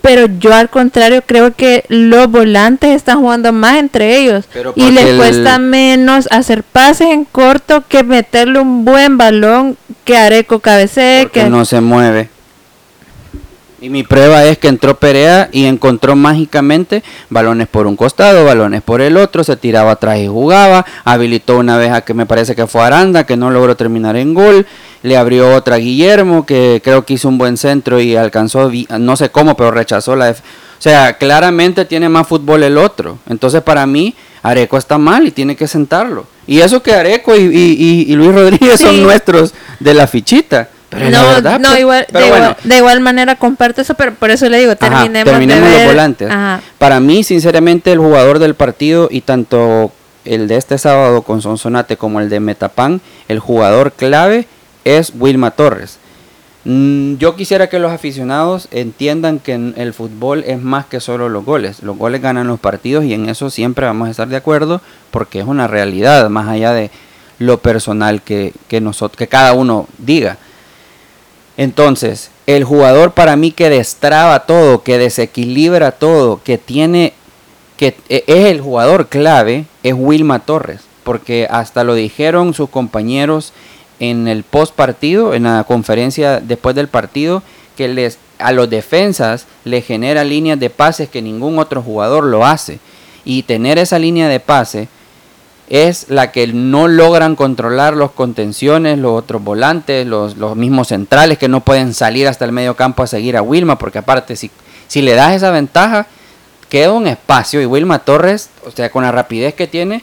Speaker 1: pero yo al contrario creo que los volantes están jugando más entre ellos. Y les
Speaker 2: el-
Speaker 1: cuesta menos hacer pases en corto que meterle un buen balón que Areco cabecee,
Speaker 2: porque
Speaker 1: que
Speaker 2: no se mueve. Y mi prueba es que entró Perea y encontró mágicamente balones por un costado, balones por el otro, se tiraba atrás y jugaba, habilitó una vez a que me parece que fue Aranda, que no logró terminar en gol, le abrió otra a Guillermo, que creo que hizo un buen centro y alcanzó, no sé cómo, pero rechazó la... def- O sea, claramente tiene más fútbol el otro. Entonces para mí, Areco está mal y tiene que sentarlo. Y eso que Areco y, y- y- y Luis Rodríguez
Speaker 1: Sí.
Speaker 2: son nuestros de la fichita. Pero
Speaker 1: no,
Speaker 2: verdad,
Speaker 1: no
Speaker 2: pues.
Speaker 1: igual,
Speaker 2: Pero
Speaker 1: de,
Speaker 2: bueno,
Speaker 1: igual, de igual manera comparto eso, pero por eso le digo,
Speaker 2: Ajá,
Speaker 1: terminemos,
Speaker 2: terminemos los volantes.
Speaker 1: Ajá.
Speaker 2: Para mí, sinceramente, el jugador del partido y tanto el de este sábado con Sonsonate como el de Metapan, el jugador clave es Wilma Torres. Mm, Yo quisiera que los aficionados entiendan que el fútbol es más que solo los goles. Los goles ganan los partidos y en eso siempre vamos a estar de acuerdo porque es una realidad, más allá de lo personal que, que, nosotros, que cada uno diga. Entonces, el jugador para mí que destraba todo, que desequilibra todo, que tiene, que e- es el jugador clave, es Wilma Torres, porque hasta lo dijeron sus compañeros en el post partido, en la conferencia después del partido, que les a los defensas le genera líneas de pases que ningún otro jugador lo hace. Y tener esa línea de pase es la que no logran controlar los contenciones, los otros volantes, los, los mismos centrales que no pueden salir hasta el medio campo a seguir a Wilma, porque aparte si, si le das esa ventaja, queda un espacio y Wilma Torres, o sea, con la rapidez que tiene,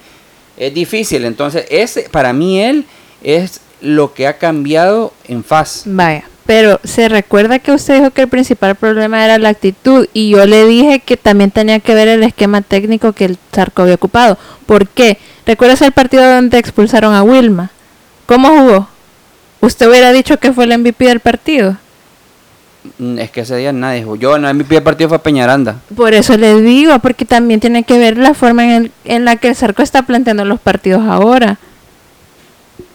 Speaker 2: es difícil. Entonces, ese, para mí él es lo que ha cambiado en faz.
Speaker 1: Vaya, pero se recuerda que usted dijo que el principal problema era la actitud y yo le dije que también tenía que ver el esquema técnico que el Zarco había ocupado. ¿Por qué? ¿Recuerdas el partido donde expulsaron a Wilma? ¿Cómo jugó? ¿Usted hubiera dicho que fue el MVP del partido?
Speaker 2: Mm, Es que ese día nadie jugó. Yo, no, mi primer partido fue Peñaranda.
Speaker 1: Por eso le digo, porque también tiene que ver la forma en, el- en la que el Zarco está planteando los partidos ahora.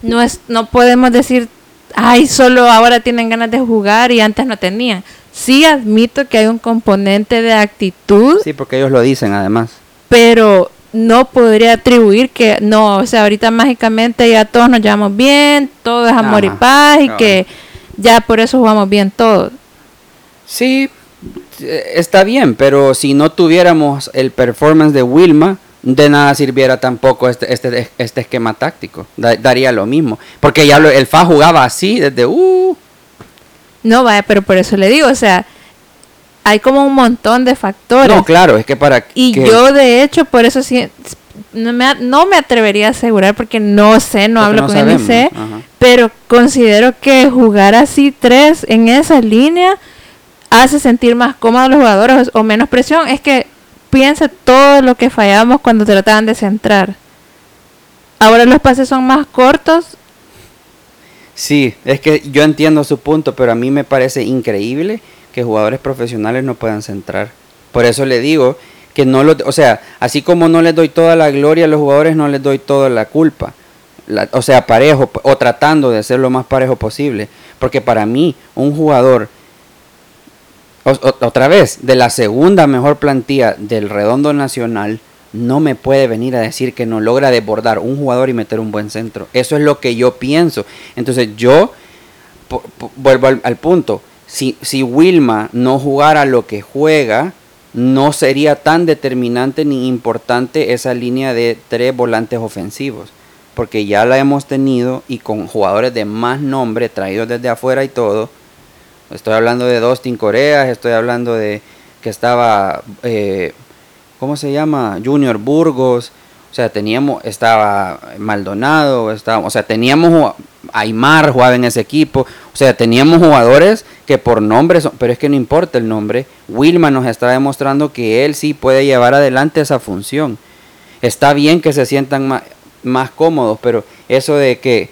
Speaker 1: No es, no podemos decir, ay, solo ahora tienen ganas de jugar y antes no tenían. Sí admito que hay un componente de actitud,
Speaker 2: Sí, porque ellos lo dicen además.
Speaker 1: pero no podría atribuir que no, o sea, ahorita mágicamente ya todos nos llevamos bien, todo es amor y paz y que ya por eso jugamos bien todos.
Speaker 2: Sí, eh, está bien, pero si no tuviéramos el performance de Wilma, de nada sirviera tampoco este, este, este esquema táctico. Da- daría lo mismo. Porque ya lo- el FA jugaba así desde... Uh,
Speaker 1: No, vaya, pero por eso le digo, o sea, hay como un montón de factores.
Speaker 2: no, claro, es que para...
Speaker 1: Y
Speaker 2: que-
Speaker 1: yo, de hecho, por eso sí, no me, no me atrevería a asegurar porque no sé, no
Speaker 2: Porque
Speaker 1: hablo
Speaker 2: no
Speaker 1: con
Speaker 2: sabemos,
Speaker 1: sé,
Speaker 2: ajá.
Speaker 1: pero considero que jugar así tres en esa línea hace sentir más cómodos los jugadores o menos presión. Es que piensa todo lo que fallábamos cuando trataban de centrar. Ahora los pases son más cortos.
Speaker 2: Sí, es que yo entiendo su punto, pero a mí me parece increíble que jugadores profesionales no puedan centrar. Por eso le digo que no lo, o sea, así como no les doy toda la gloria a los jugadores, no les doy toda la culpa. o sea, parejo, o tratando de ser lo más parejo posible. Porque para mí, un jugador, otra vez, de la segunda mejor plantilla del redondo nacional, no me puede venir a decir que no logra desbordar un jugador y meter un buen centro. Eso es lo que yo pienso. Entonces yo vuelvo al, punto. Si, si Wilma no jugara lo que juega, no sería tan determinante ni importante esa línea de tres volantes ofensivos. Porque ya la hemos tenido y con jugadores de más nombre traídos desde afuera y todo. Estoy hablando de Dustin Coreas, estoy hablando de que estaba eh, ¿cómo se llama? Junior Burgos, o sea, teníamos, estaba Maldonado, estaba, o sea, teníamos Aymar jugaba en ese equipo, o sea, teníamos jugadores que por nombre, pero es que no importa el nombre, Wilma nos está demostrando que él sí puede llevar adelante esa función. Está bien que se sientan más cómodos, pero eso de que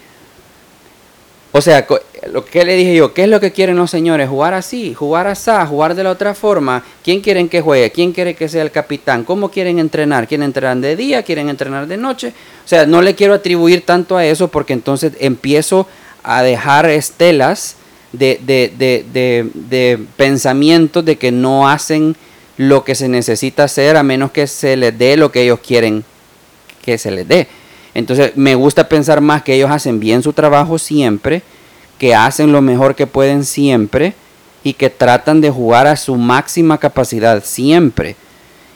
Speaker 2: o sea, lo que le dije yo, ¿qué es lo que quieren los señores? Jugar así, jugar así, jugar de la otra forma. ¿Quién quieren que juegue? ¿Quién quiere que sea el capitán? ¿Cómo quieren entrenar? ¿Quieren entrenar de día? ¿Quieren entrenar de noche? O sea, no le quiero atribuir tanto a eso porque entonces empiezo a dejar estelas de, de, de, de pensamientos de que no hacen lo que se necesita hacer a menos que se les dé lo que ellos quieren que se les dé. Entonces me gusta pensar más que ellos hacen bien su trabajo siempre, que hacen lo mejor que pueden siempre y que tratan de jugar a su máxima capacidad siempre.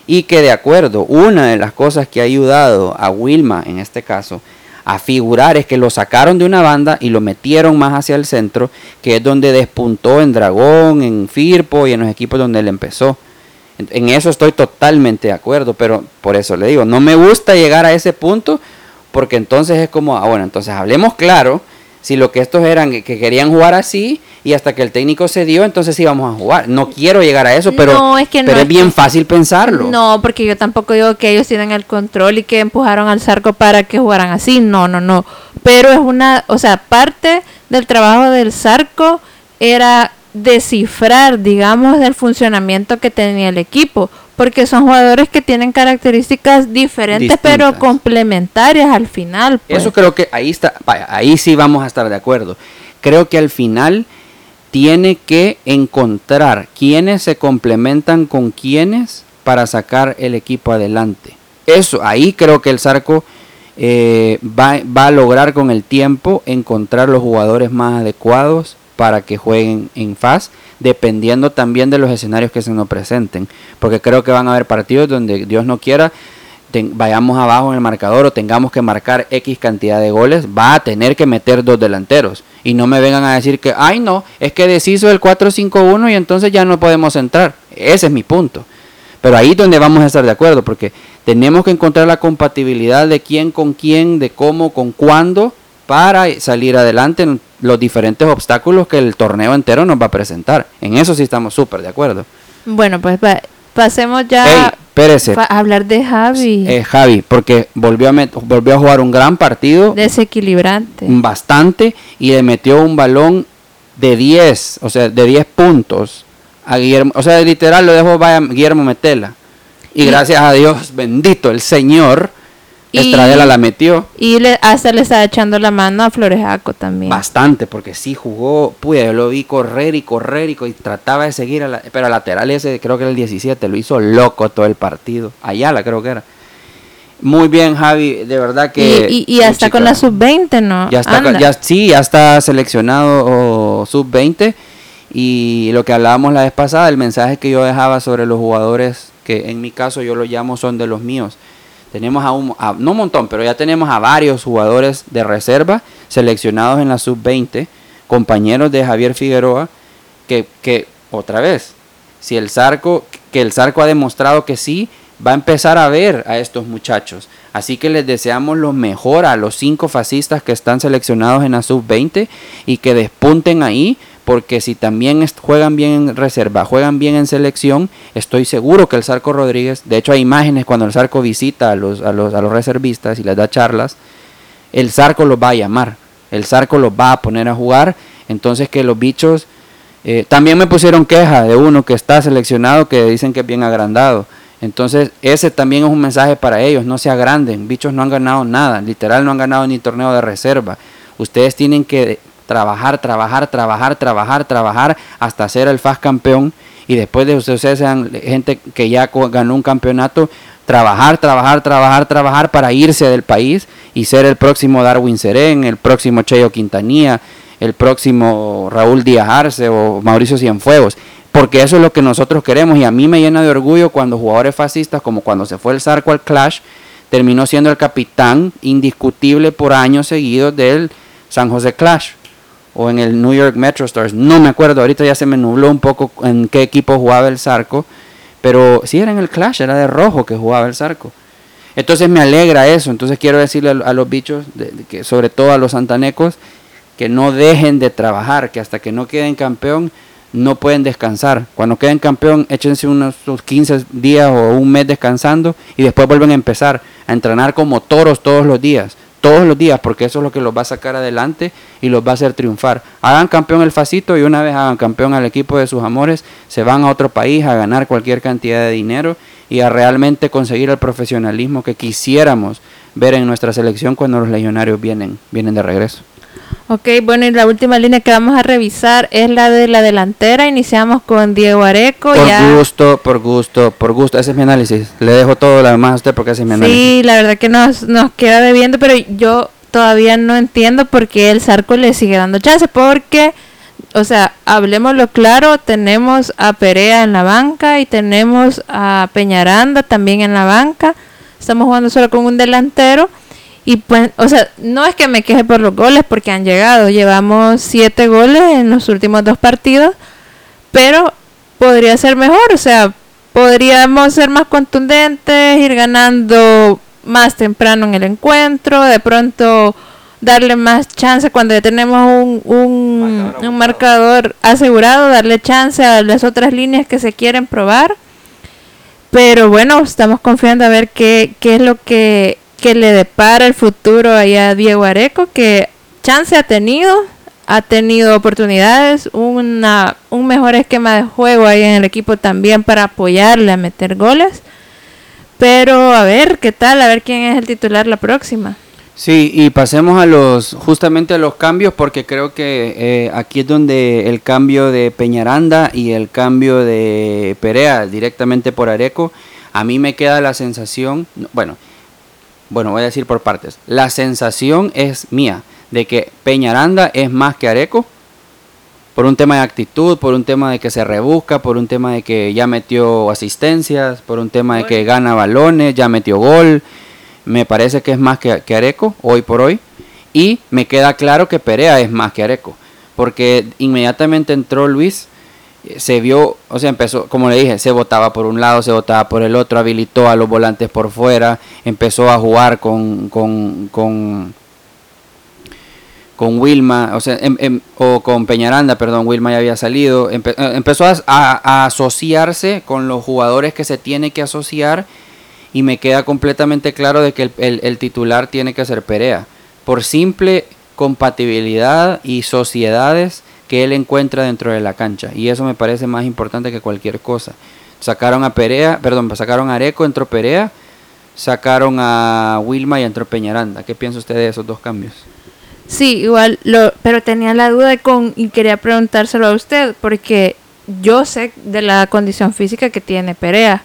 Speaker 2: Y que de acuerdo, una de las cosas que ha ayudado a Wilma en este caso a figurar es que lo sacaron de una banda y lo metieron más hacia el centro, que es donde despuntó en Dragón, en Firpo y en los equipos donde él empezó. En eso estoy totalmente de acuerdo, pero por eso le digo, no me gusta llegar a ese punto porque entonces es como, ah, bueno, entonces hablemos claro si lo que estos eran que querían jugar así y hasta que el técnico se dio, entonces sí vamos a jugar. No quiero llegar a eso, pero, es, que pero es bien fácil pensarlo.
Speaker 1: No, porque yo tampoco digo que ellos tienen el control y que empujaron al Zarco para que jugaran así. No, no, no. Pero es una, o sea, parte del trabajo del Zarco era descifrar, digamos, del funcionamiento que tenía el equipo porque son jugadores que tienen características diferentes pero complementarias al final.
Speaker 2: Pues. Eso creo que ahí está, ahí sí vamos a estar de acuerdo. Creo que al final tiene que encontrar quiénes se complementan con quiénes para sacar el equipo adelante. Eso, ahí creo que el Zarco eh, va, va a lograr con el tiempo encontrar los jugadores más adecuados para que jueguen en FAS dependiendo también de los escenarios que se nos presenten. Porque creo que van a haber partidos donde Dios no quiera, vayamos abajo en el marcador o tengamos que marcar X cantidad de goles, va a tener que meter dos delanteros. Y no me vengan a decir que, ay no, es que deshizo el 4-5-1 y entonces ya no podemos entrar. Ese es mi punto. Pero ahí es donde vamos a estar de acuerdo, porque tenemos que encontrar la compatibilidad de quién con quién, de cómo, con cuándo, para salir adelante los diferentes obstáculos que el torneo entero nos va a presentar. En eso sí estamos súper de acuerdo.
Speaker 1: Bueno, pues pasemos ya a hablar de Javi.
Speaker 2: Eh, Javi, porque volvió a, volvió a jugar un gran partido.
Speaker 1: Desequilibrante.
Speaker 2: Bastante y le metió un balón de 10, o sea, de 10 puntos a Guillermo. O sea, literal lo dejó vaya Guillermo Metela. y gracias a Dios, bendito el Señor, Estradela la metió.
Speaker 1: Y le, hasta le estaba echando la mano a Florejaco también.
Speaker 2: Bastante, porque sí jugó, pude, yo lo vi correr y correr y, trataba de seguir, a la, pero lateral ese creo que era el 17, lo hizo loco todo el partido. Ayala creo que era. Muy bien, Javi, de verdad que...
Speaker 1: Y, y, hasta con la sub-20, ¿no?
Speaker 2: Ya está, ya, sí, ya está seleccionado sub-20 y lo que hablábamos la vez pasada, el mensaje que yo dejaba sobre los jugadores, que en mi caso yo lo llamo son de los míos tenemos a un, no un montón, pero ya tenemos a varios jugadores de reserva seleccionados en la sub-20, compañeros de Javier Figueroa, que, que otra vez, si el Zarco, que el Zarco ha demostrado que sí, va a empezar a ver a estos muchachos. Así que les deseamos lo mejor a los cinco fascistas que están seleccionados en la sub-20 y que despunten ahí porque si también juegan bien en reserva, juegan bien en selección, estoy seguro que el Zarco Rodríguez, de hecho hay imágenes cuando el Zarco visita a los, a los, a los reservistas y les da charlas, el Zarco los va a llamar, el Zarco los va a poner a jugar, entonces que los bichos, eh, también me pusieron queja de uno que está seleccionado que dicen que es bien agrandado, Entonces, ese también es un mensaje para ellos, no se agranden, bichos no han ganado nada, literal no han ganado ni torneo de reserva. Ustedes tienen que trabajar, trabajar, trabajar, trabajar, trabajar hasta ser el FAS campeón. Y después de ustedes sean gente que ya ganó un campeonato, trabajar, trabajar, trabajar, trabajar para irse del país y ser el próximo Darwin Serén, el próximo Cheyo Quintanilla, el próximo Raúl Díaz Arce o Mauricio Cienfuegos. Porque eso es lo que nosotros queremos y a mí me llena de orgullo cuando jugadores fascistas, como cuando se fue el Zarco al Clash, terminó siendo el capitán indiscutible por años seguidos del San José Clash o en el New York Metro Stars, no me acuerdo, ahorita ya se me nubló un poco en qué equipo jugaba el Zarco, pero sí era en el Clash, era de rojo que jugaba el Zarco. Entonces me alegra eso, entonces quiero decirle a, los bichos, que sobre todo a los santanecos, que no dejen de trabajar, que hasta que no queden campeón, no pueden descansar. Cuando queden campeón, échense unos 15 días o un mes descansando y después vuelven a empezar a entrenar como toros todos los días. Todos los días, porque eso es lo que los va a sacar adelante y los va a hacer triunfar. Hagan campeón el Facito y una vez hagan campeón al equipo de sus amores, se van a otro país a ganar cualquier cantidad de dinero y a realmente conseguir el profesionalismo que quisiéramos ver en nuestra selección cuando los legionarios vienen, vienen de regreso.
Speaker 1: Ok, bueno, y la última línea que vamos a revisar es la de la delantera. Iniciamos con Diego Areco.
Speaker 2: Por gusto, por gusto, por gusto. Ese es mi análisis. Le dejo todo lo demás a usted porque ese es mi análisis.
Speaker 1: Sí, la verdad que nos, nos queda debiendo, pero yo todavía no entiendo por qué el Zarco le sigue dando chance. Porque, o sea, hablemoslo claro, tenemos a Perea en la banca y tenemos a Peñaranda también en la banca. Estamos jugando solo con un delantero y pues, o sea, no es que me queje por los goles porque han llegado. Llevamos siete goles en los últimos dos partidos. Pero podría ser mejor. O sea, podríamos ser más contundentes, ir ganando más temprano en el encuentro. De pronto darle más chance cuando ya tenemos un, un, un marcador asegurado, darle chance a las otras líneas que se quieren probar. Pero bueno, estamos confiando a ver qué, qué es lo que que le depara el futuro allá a Diego Areco, que chance ha tenido, ha tenido oportunidades, una, un mejor esquema de juego ahí en el equipo también para apoyarle a meter goles. Pero a ver, ¿qué tal? A ver quién es el titular la próxima.
Speaker 2: Sí, y pasemos a los justamente a los cambios porque creo que eh, aquí es donde el cambio de Peñaranda y el cambio de Perea directamente por Areco, a mí me queda la sensación, bueno, bueno, voy a decir por partes. La sensación es mía de que Peñaranda es más que Areco por un tema de actitud, por un tema de que se rebusca, por un tema de que ya metió asistencias, por un tema de que gana balones, ya metió gol. Me parece que es más que, que Areco hoy por hoy. Y me queda claro que Perea es más que Areco. Porque inmediatamente entró Luis se vio, o sea, empezó, como le dije, se votaba por un lado, se votaba por el otro, habilitó a los volantes por fuera, empezó a jugar con, con, con, con Wilma, o sea, em, em, o con Peñaranda, perdón, Wilma ya había salido, eh, empezó a, asociarse con los jugadores que se tiene que asociar y me queda completamente claro de que el, el titular tiene que ser Perea, por simple compatibilidad y sociedades que él encuentra dentro de la cancha. Y eso me parece más importante que cualquier cosa. Sacaron a Perea, perdón, sacaron a Areco, entró Perea, sacaron a Wilma y entró Peñaranda. ¿Qué piensa usted de esos dos cambios?
Speaker 1: Sí, igual, lo, pero tenía la duda con, y quería preguntárselo a usted, porque yo sé de la condición física que tiene Perea,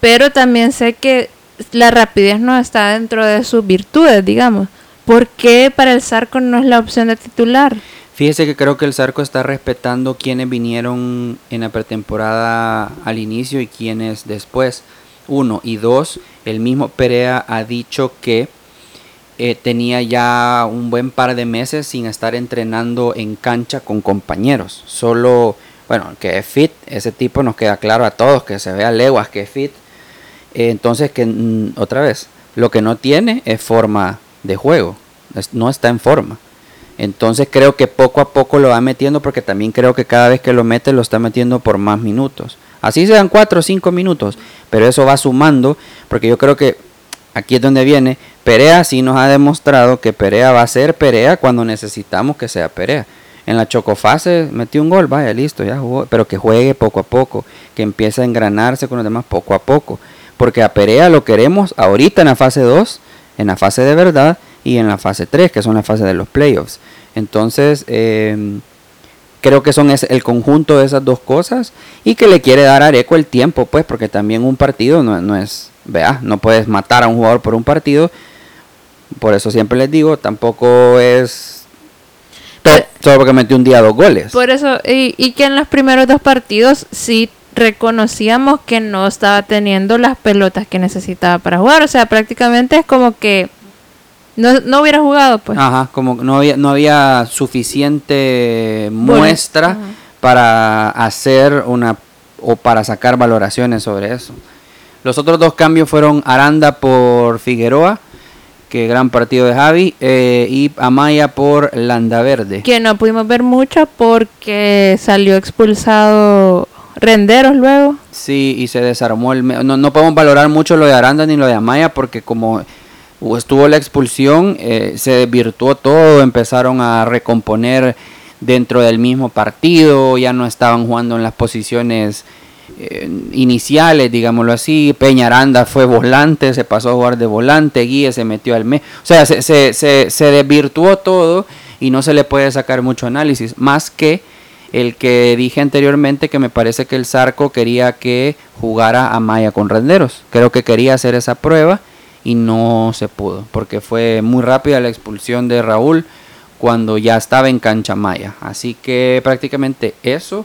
Speaker 1: pero también sé que la rapidez no está dentro de sus virtudes, digamos. ¿Por qué para el Zarco no es la opción de titular?
Speaker 2: Fíjese que creo que el Zarco está respetando quienes vinieron en la pretemporada al inicio y quienes después. Uno y dos, el mismo Perea ha dicho que eh, tenía ya un buen par de meses sin estar entrenando en cancha con compañeros. Solo, bueno, que es fit, ese tipo nos queda claro a todos, que se vea leguas que es fit. Eh, entonces, que mm, otra vez, lo que no tiene es forma de juego, no está en forma. Entonces creo que poco a poco lo va metiendo porque también creo que cada vez que lo mete lo está metiendo por más minutos. Así sean cuatro o cinco minutos, pero eso va sumando porque yo creo que aquí es donde viene. Perea sí nos ha demostrado que Perea va a ser Perea cuando necesitamos que sea Perea. En la chocofase metió un gol, vaya, listo, ya jugó. Pero que juegue poco a poco, que empiece a engranarse con los demás poco a poco. Porque a Perea lo queremos ahorita en la fase 2, en la fase de verdad y en la fase 3, que son la fase de los playoffs. Entonces, eh, creo que son el conjunto de esas dos cosas y que le quiere dar a Areco el tiempo, pues, porque también un partido no, no es, vea, no puedes matar a un jugador por un partido. Por eso siempre les digo, tampoco es top solo porque metió un día dos goles.
Speaker 1: Por eso, y, y que en los primeros dos partidos sí reconocíamos que no estaba teniendo las pelotas que necesitaba para jugar. O sea, prácticamente es como que no, no hubiera jugado, pues.
Speaker 2: Ajá, como no había, no había suficiente muestra
Speaker 1: Ajá.
Speaker 2: para hacer una o para sacar valoraciones sobre eso. Los otros dos cambios fueron Aranda por Figueroa, que gran partido de Javi, eh, y Amaya por Landaverde.
Speaker 1: Que no pudimos ver mucho porque salió expulsado Renderos luego.
Speaker 2: Sí, y se desarmó el... No, no podemos valorar mucho lo de Aranda ni lo de Amaya porque como estuvo la expulsión, eh, se desvirtuó todo, empezaron a recomponer dentro del mismo partido, ya no estaban jugando en las posiciones eh, iniciales, digámoslo así. Peña Aranda fue volante, se pasó a jugar de volante, Guille se metió al medio. O sea, se, se, se, se desvirtuó todo y no se le puede sacar mucho análisis, más que el que dije anteriormente que me parece que el Zarco quería que jugara a Maya con renderos. Creo que quería hacer esa prueba y no se pudo, porque fue muy rápida la expulsión de Raúl cuando ya estaba en cancha Maya. Así que prácticamente eso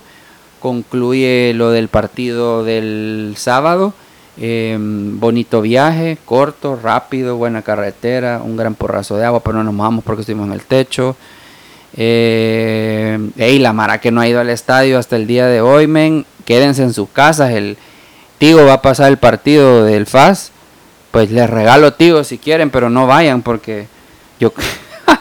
Speaker 2: concluye lo del partido del sábado. Eh, bonito viaje, corto, rápido, buena carretera, un gran porrazo de agua, pero no nos mojamos porque estuvimos en el techo. Eh, ey, la Mara que no ha ido al estadio hasta el día de hoy, men, quédense en sus casas. El Tigo va a pasar el partido del FAS. Pues les regalo Tigo si quieren, pero no vayan porque yo,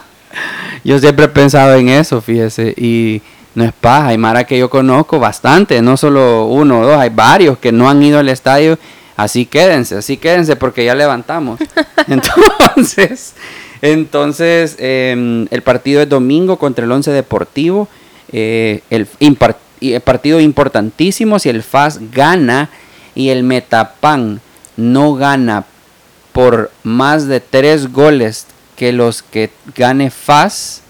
Speaker 2: yo siempre he pensado en eso, fíjese. Y no es paja. Hay Mara que yo conozco bastante, no solo uno o dos, hay varios que no han ido al estadio. Así quédense, así quédense porque ya levantamos. Entonces, entonces eh, el partido es domingo contra el Once Deportivo. eh, el impar- partido importantísimo si el FAS gana y el Metapan no gana por más de tres goles que los que gane FAS.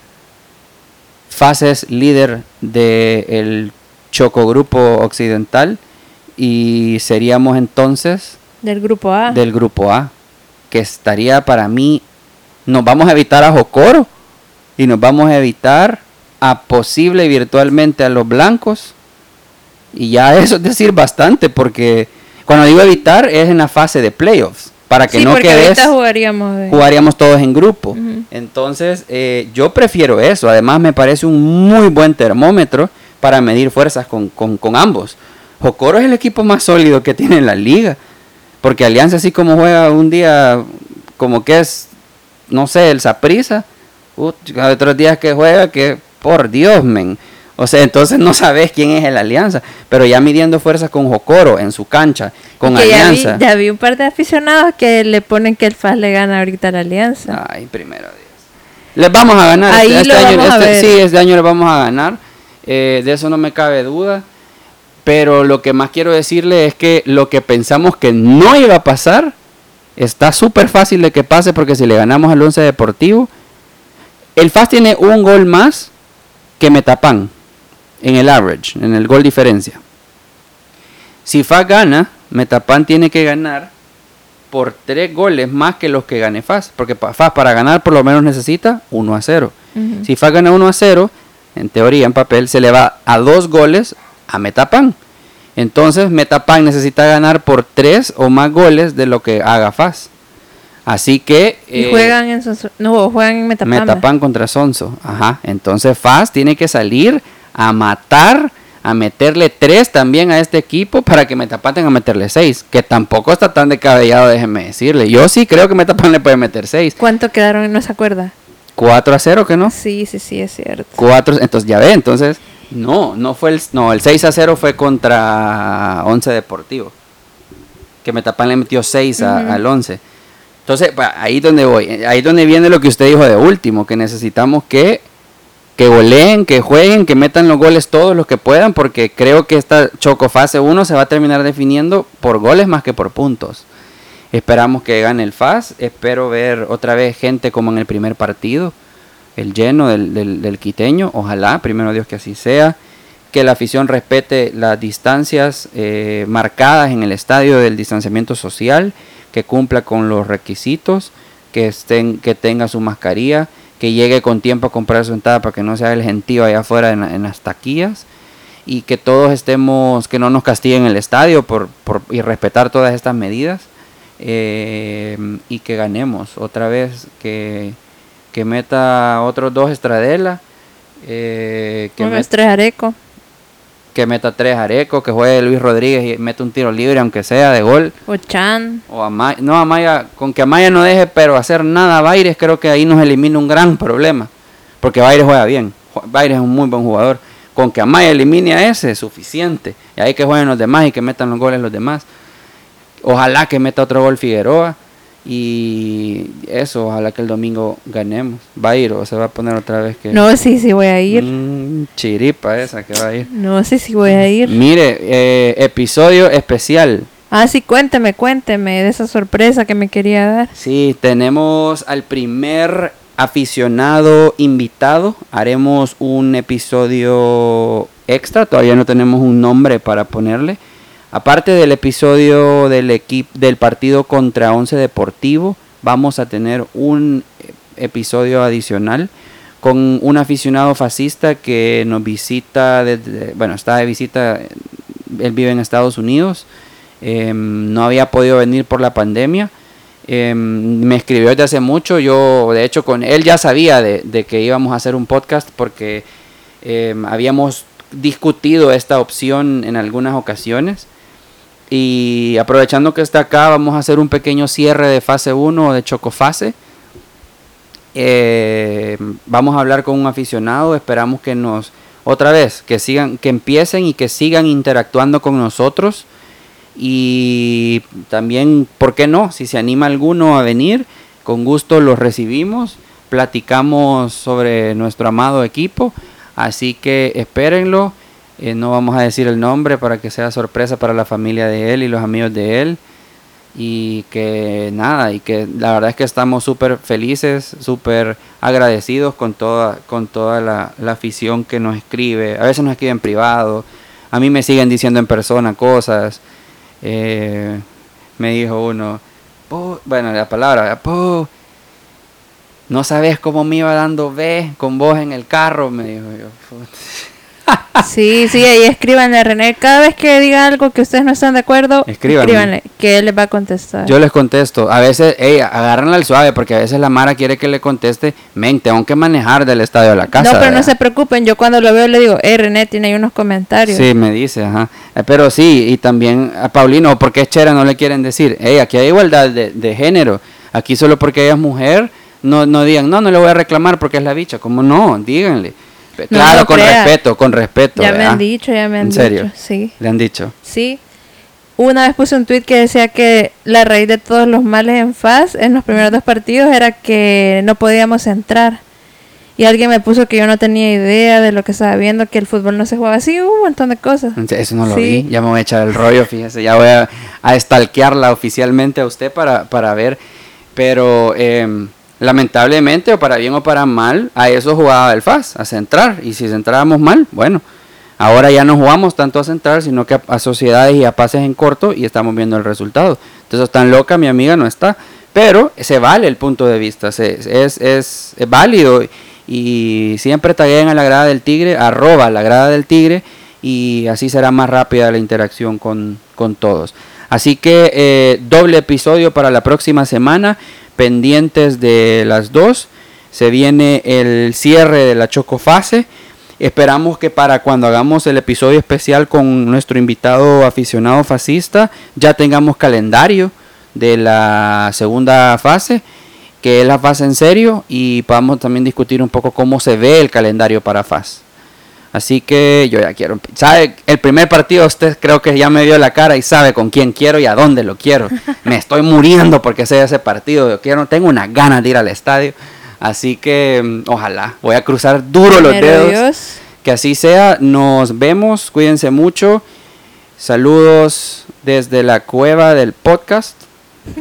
Speaker 2: FAS es líder del Chocogrupo Occidental y seríamos entonces
Speaker 1: Del grupo A.
Speaker 2: del grupo A, que estaría para mí, nos vamos a evitar a Jocoro y nos vamos a evitar a posible virtualmente a los blancos. Y ya eso es decir bastante, porque cuando digo evitar es en la fase de playoffs, para que
Speaker 1: sí,
Speaker 2: no quedes
Speaker 1: jugaríamos. de-
Speaker 2: jugaríamos todos en grupo. Entonces, eh, yo prefiero eso. Además, me parece un muy buen termómetro para medir fuerzas con, con- con ambos. Jocoro es el equipo más sólido que tiene en la liga. Porque Alianza, así como juega un día, como que es, no sé, el Saprisa. Hay otros días que juega que, por Dios, men. O sea, entonces no sabes quién es el Alianza. Pero ya midiendo fuerzas con Jocoro en su cancha, con
Speaker 1: que ya vi,
Speaker 2: Alianza.
Speaker 1: ya vi un par de aficionados que le ponen que el FAS le gana ahorita a la Alianza.
Speaker 2: Ay, primero Dios. Les vamos a ganar.
Speaker 1: Ahí
Speaker 2: este,
Speaker 1: lo
Speaker 2: año,
Speaker 1: vamos a
Speaker 2: este-
Speaker 1: ver.
Speaker 2: sí, este año les vamos a ganar. Eh, de eso no me cabe duda. Pero lo que más quiero decirle es que lo que pensamos que no iba a pasar, está súper fácil de que pase porque si le ganamos al Once Deportivo, el FAS tiene un gol más que Metapan en el average, en el gol diferencia. Si FAS gana, Metapan tiene que ganar por tres goles más que los que gane FAS. Porque FAS para ganar por lo menos necesita 1 a 0.
Speaker 1: Ujú.
Speaker 2: Si FAS gana 1 a 0, en teoría, en papel, se le va a dos goles a Metapan. Entonces Metapan necesita ganar por tres o más goles de lo que haga FAS. Así que...
Speaker 1: Y
Speaker 2: eh,
Speaker 1: juegan en Sonso- no, juegan en Metapán.
Speaker 2: Metapan contra Sonso. Ajá. Entonces FAS tiene que salir a matar, a meterle tres también a este equipo para que Metapan tenga que meterle seis. Que tampoco está tan descabellado, déjeme decirle. Yo sí creo que Metapan le puede meter seis.
Speaker 1: ¿Cuánto quedaron? No se acuerda.
Speaker 2: 4 a 0, que no?
Speaker 1: Sí, sí, sí, es cierto.
Speaker 2: 4, entonces ya ve, entonces no, no fue el no, el 6 a 0 fue contra 11 Deportivo. Que Metapan le metió 6 a-
Speaker 1: Ujú.
Speaker 2: al 11. Entonces, ahí donde voy, ahí donde viene lo que usted dijo de último, que necesitamos que que goleen, que jueguen, que metan los goles todos los que puedan, porque creo que esta Chocofase 1 se va a terminar definiendo por goles más que por puntos. Esperamos que gane el FAS, espero ver otra vez gente como en el primer partido, el lleno del, del quiteño, ojalá, primero Dios que así sea que la afición respete las distancias eh, marcadas en el estadio del distanciamiento social, que cumpla con los requisitos, que, estén, que tenga su mascarilla, que llegue con tiempo a comprar su entrada para que no sea el gentío allá afuera en, las taquillas y que todos estemos, que no nos castiguen el estadio por, por y respetar todas estas medidas eh, y que ganemos otra vez, que, que meta otros dos estradelas.
Speaker 1: Eh, que met... tres areco
Speaker 2: que meta tres arecos, que juegue Luis Rodríguez y meta un tiro libre, aunque sea de gol.
Speaker 1: O Chan.
Speaker 2: O Amaya. No, Amaya, con que Amaya no deje, pero hacer nada a Baires, creo que ahí nos elimina un gran problema. Porque Baires juega bien. Baires es un muy buen jugador. Con que Amaya elimine a ese es suficiente. Y ahí que jueguen los demás y que metan los goles los demás. Ojalá que meta otro gol Figueroa. Y eso, ojalá que el domingo ganemos. ¿Va a ir o se va a poner otra vez que.?
Speaker 1: No, sí, sí voy a ir.
Speaker 2: Mm, chiripa esa que va a ir.
Speaker 1: No, sí, sí voy a ir.
Speaker 2: Mire, eh, episodio especial.
Speaker 1: Ah, sí, cuénteme, cuénteme de esa sorpresa que me quería dar.
Speaker 2: Sí, tenemos al primer aficionado invitado. Haremos un episodio extra. Todavía no tenemos un nombre para ponerle Aparte del episodio del, equipo del partido contra Once Deportivo, vamos a tener un episodio adicional con un aficionado fascista que nos visita, bueno, está de visita, él vive en Estados Unidos, em, no había podido venir por la pandemia, em, me escribió desde hace mucho, yo de hecho con él ya sabía de, que íbamos a hacer un podcast porque em, habíamos discutido esta opción en algunas ocasiones y aprovechando que está acá, vamos a hacer un pequeño cierre de fase 1 de Chocofase. Eh, vamos a hablar con un aficionado, esperamos que nos, otra vez, que sigan, que empiecen y que sigan interactuando con nosotros. Y también, ¿por qué no? Si se anima alguno a venir, con gusto los recibimos, platicamos sobre nuestro amado equipo. Así que espérenlo. Eh, no vamos a decir el nombre para que sea sorpresa para la familia de él y los amigos de él. Y que nada, y que la verdad es que estamos súper felices, súper agradecidos con toda, con toda la, afición que nos escribe. A veces nos escriben en privado, a mí me siguen diciendo en persona cosas. Eh, me dijo uno, bueno, la palabra, no sabes cómo me iba dando B con vos en el carro, me dijo yo.
Speaker 1: Sí, sí, ahí escríbanle a René. Cada vez que diga algo que ustedes no están de acuerdo, escríbanle, que él les va a contestar.
Speaker 2: Yo les contesto. A veces, hey, agárrenla al suave, porque a veces la Mara quiere que le conteste. Men, tengo que manejar del estadio a la casa.
Speaker 1: No, pero no se preocupen. Yo cuando lo veo le digo, hey, René, tiene ahí unos comentarios.
Speaker 2: Sí, me dice, ajá. Eh, pero sí, y también a Paulino, porque es chera, no le quieren decir, hey, aquí hay igualdad de, de género. Aquí solo porque ella es mujer, no, no digan, no, no le voy a reclamar porque es la bicha. Como no, díganle. Claro, con respeto, con respeto.
Speaker 1: Ya me han dicho, ya me han
Speaker 2: ¿En serio? Sí. ¿Le han dicho?
Speaker 1: Sí. Una vez puse un tweet que decía que la raíz de todos los males en FAS en los primeros dos partidos era que no podíamos entrar. Y alguien me puso que yo no tenía idea de lo que estaba viendo, que el fútbol no se jugaba así, un montón de cosas.
Speaker 2: Eso no lo vi, ya me voy a echar el rollo, fíjese, ya voy a, a stalkearla oficialmente a usted para, para ver. Pero eh, lamentablemente, o para bien o para mal, a eso jugaba el FAS, a centrar. Y si centrábamos mal, bueno, ahora ya no jugamos tanto a centrar, sino que a, sociedades y a pases en corto y estamos viendo el resultado. Entonces, tan loca mi amiga no está. Pero se vale el punto de vista, es, es, es, válido. Y siempre tagueen a la grada del tigre, arroba la grada del tigre, y así será más rápida la interacción con, con todos. Así que eh, doble episodio para la próxima semana pendientes de las dos. Se viene el cierre de la chocofase. Esperamos que para cuando hagamos el episodio especial con nuestro invitado aficionado fascista ya tengamos calendario de la segunda fase, que es la fase en serio, y podamos también discutir un poco cómo se ve el calendario para FAS. Así que yo ya quiero. ¿Sabe? El primer partido usted creo que ya me dio la cara y sabe con quién quiero y a dónde lo quiero. Me estoy muriendo porque sea ese partido. Yo quiero, tengo una ganas de ir al estadio. Así que mm, ojalá, voy a cruzar duro los dedos.
Speaker 1: Dios.
Speaker 2: Que así sea, nos vemos, cuídense mucho. Saludos desde la cueva del podcast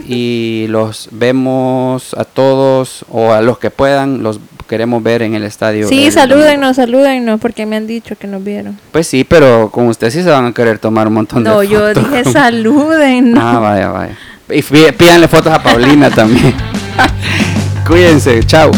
Speaker 2: y los vemos a todos o a los que puedan, los queremos ver en el estadio.
Speaker 1: Sí,
Speaker 2: el
Speaker 1: salúdennos, salúdennos, porque me han dicho que nos vieron.
Speaker 2: Pues sí, pero con ustedes sí se van a querer tomar un montón de
Speaker 1: No,
Speaker 2: fotos.
Speaker 1: yo dije salúdennos.
Speaker 2: Ah, vaya, vaya. Y pí- pídanle fotos a Paulina también. Cuídense, chao.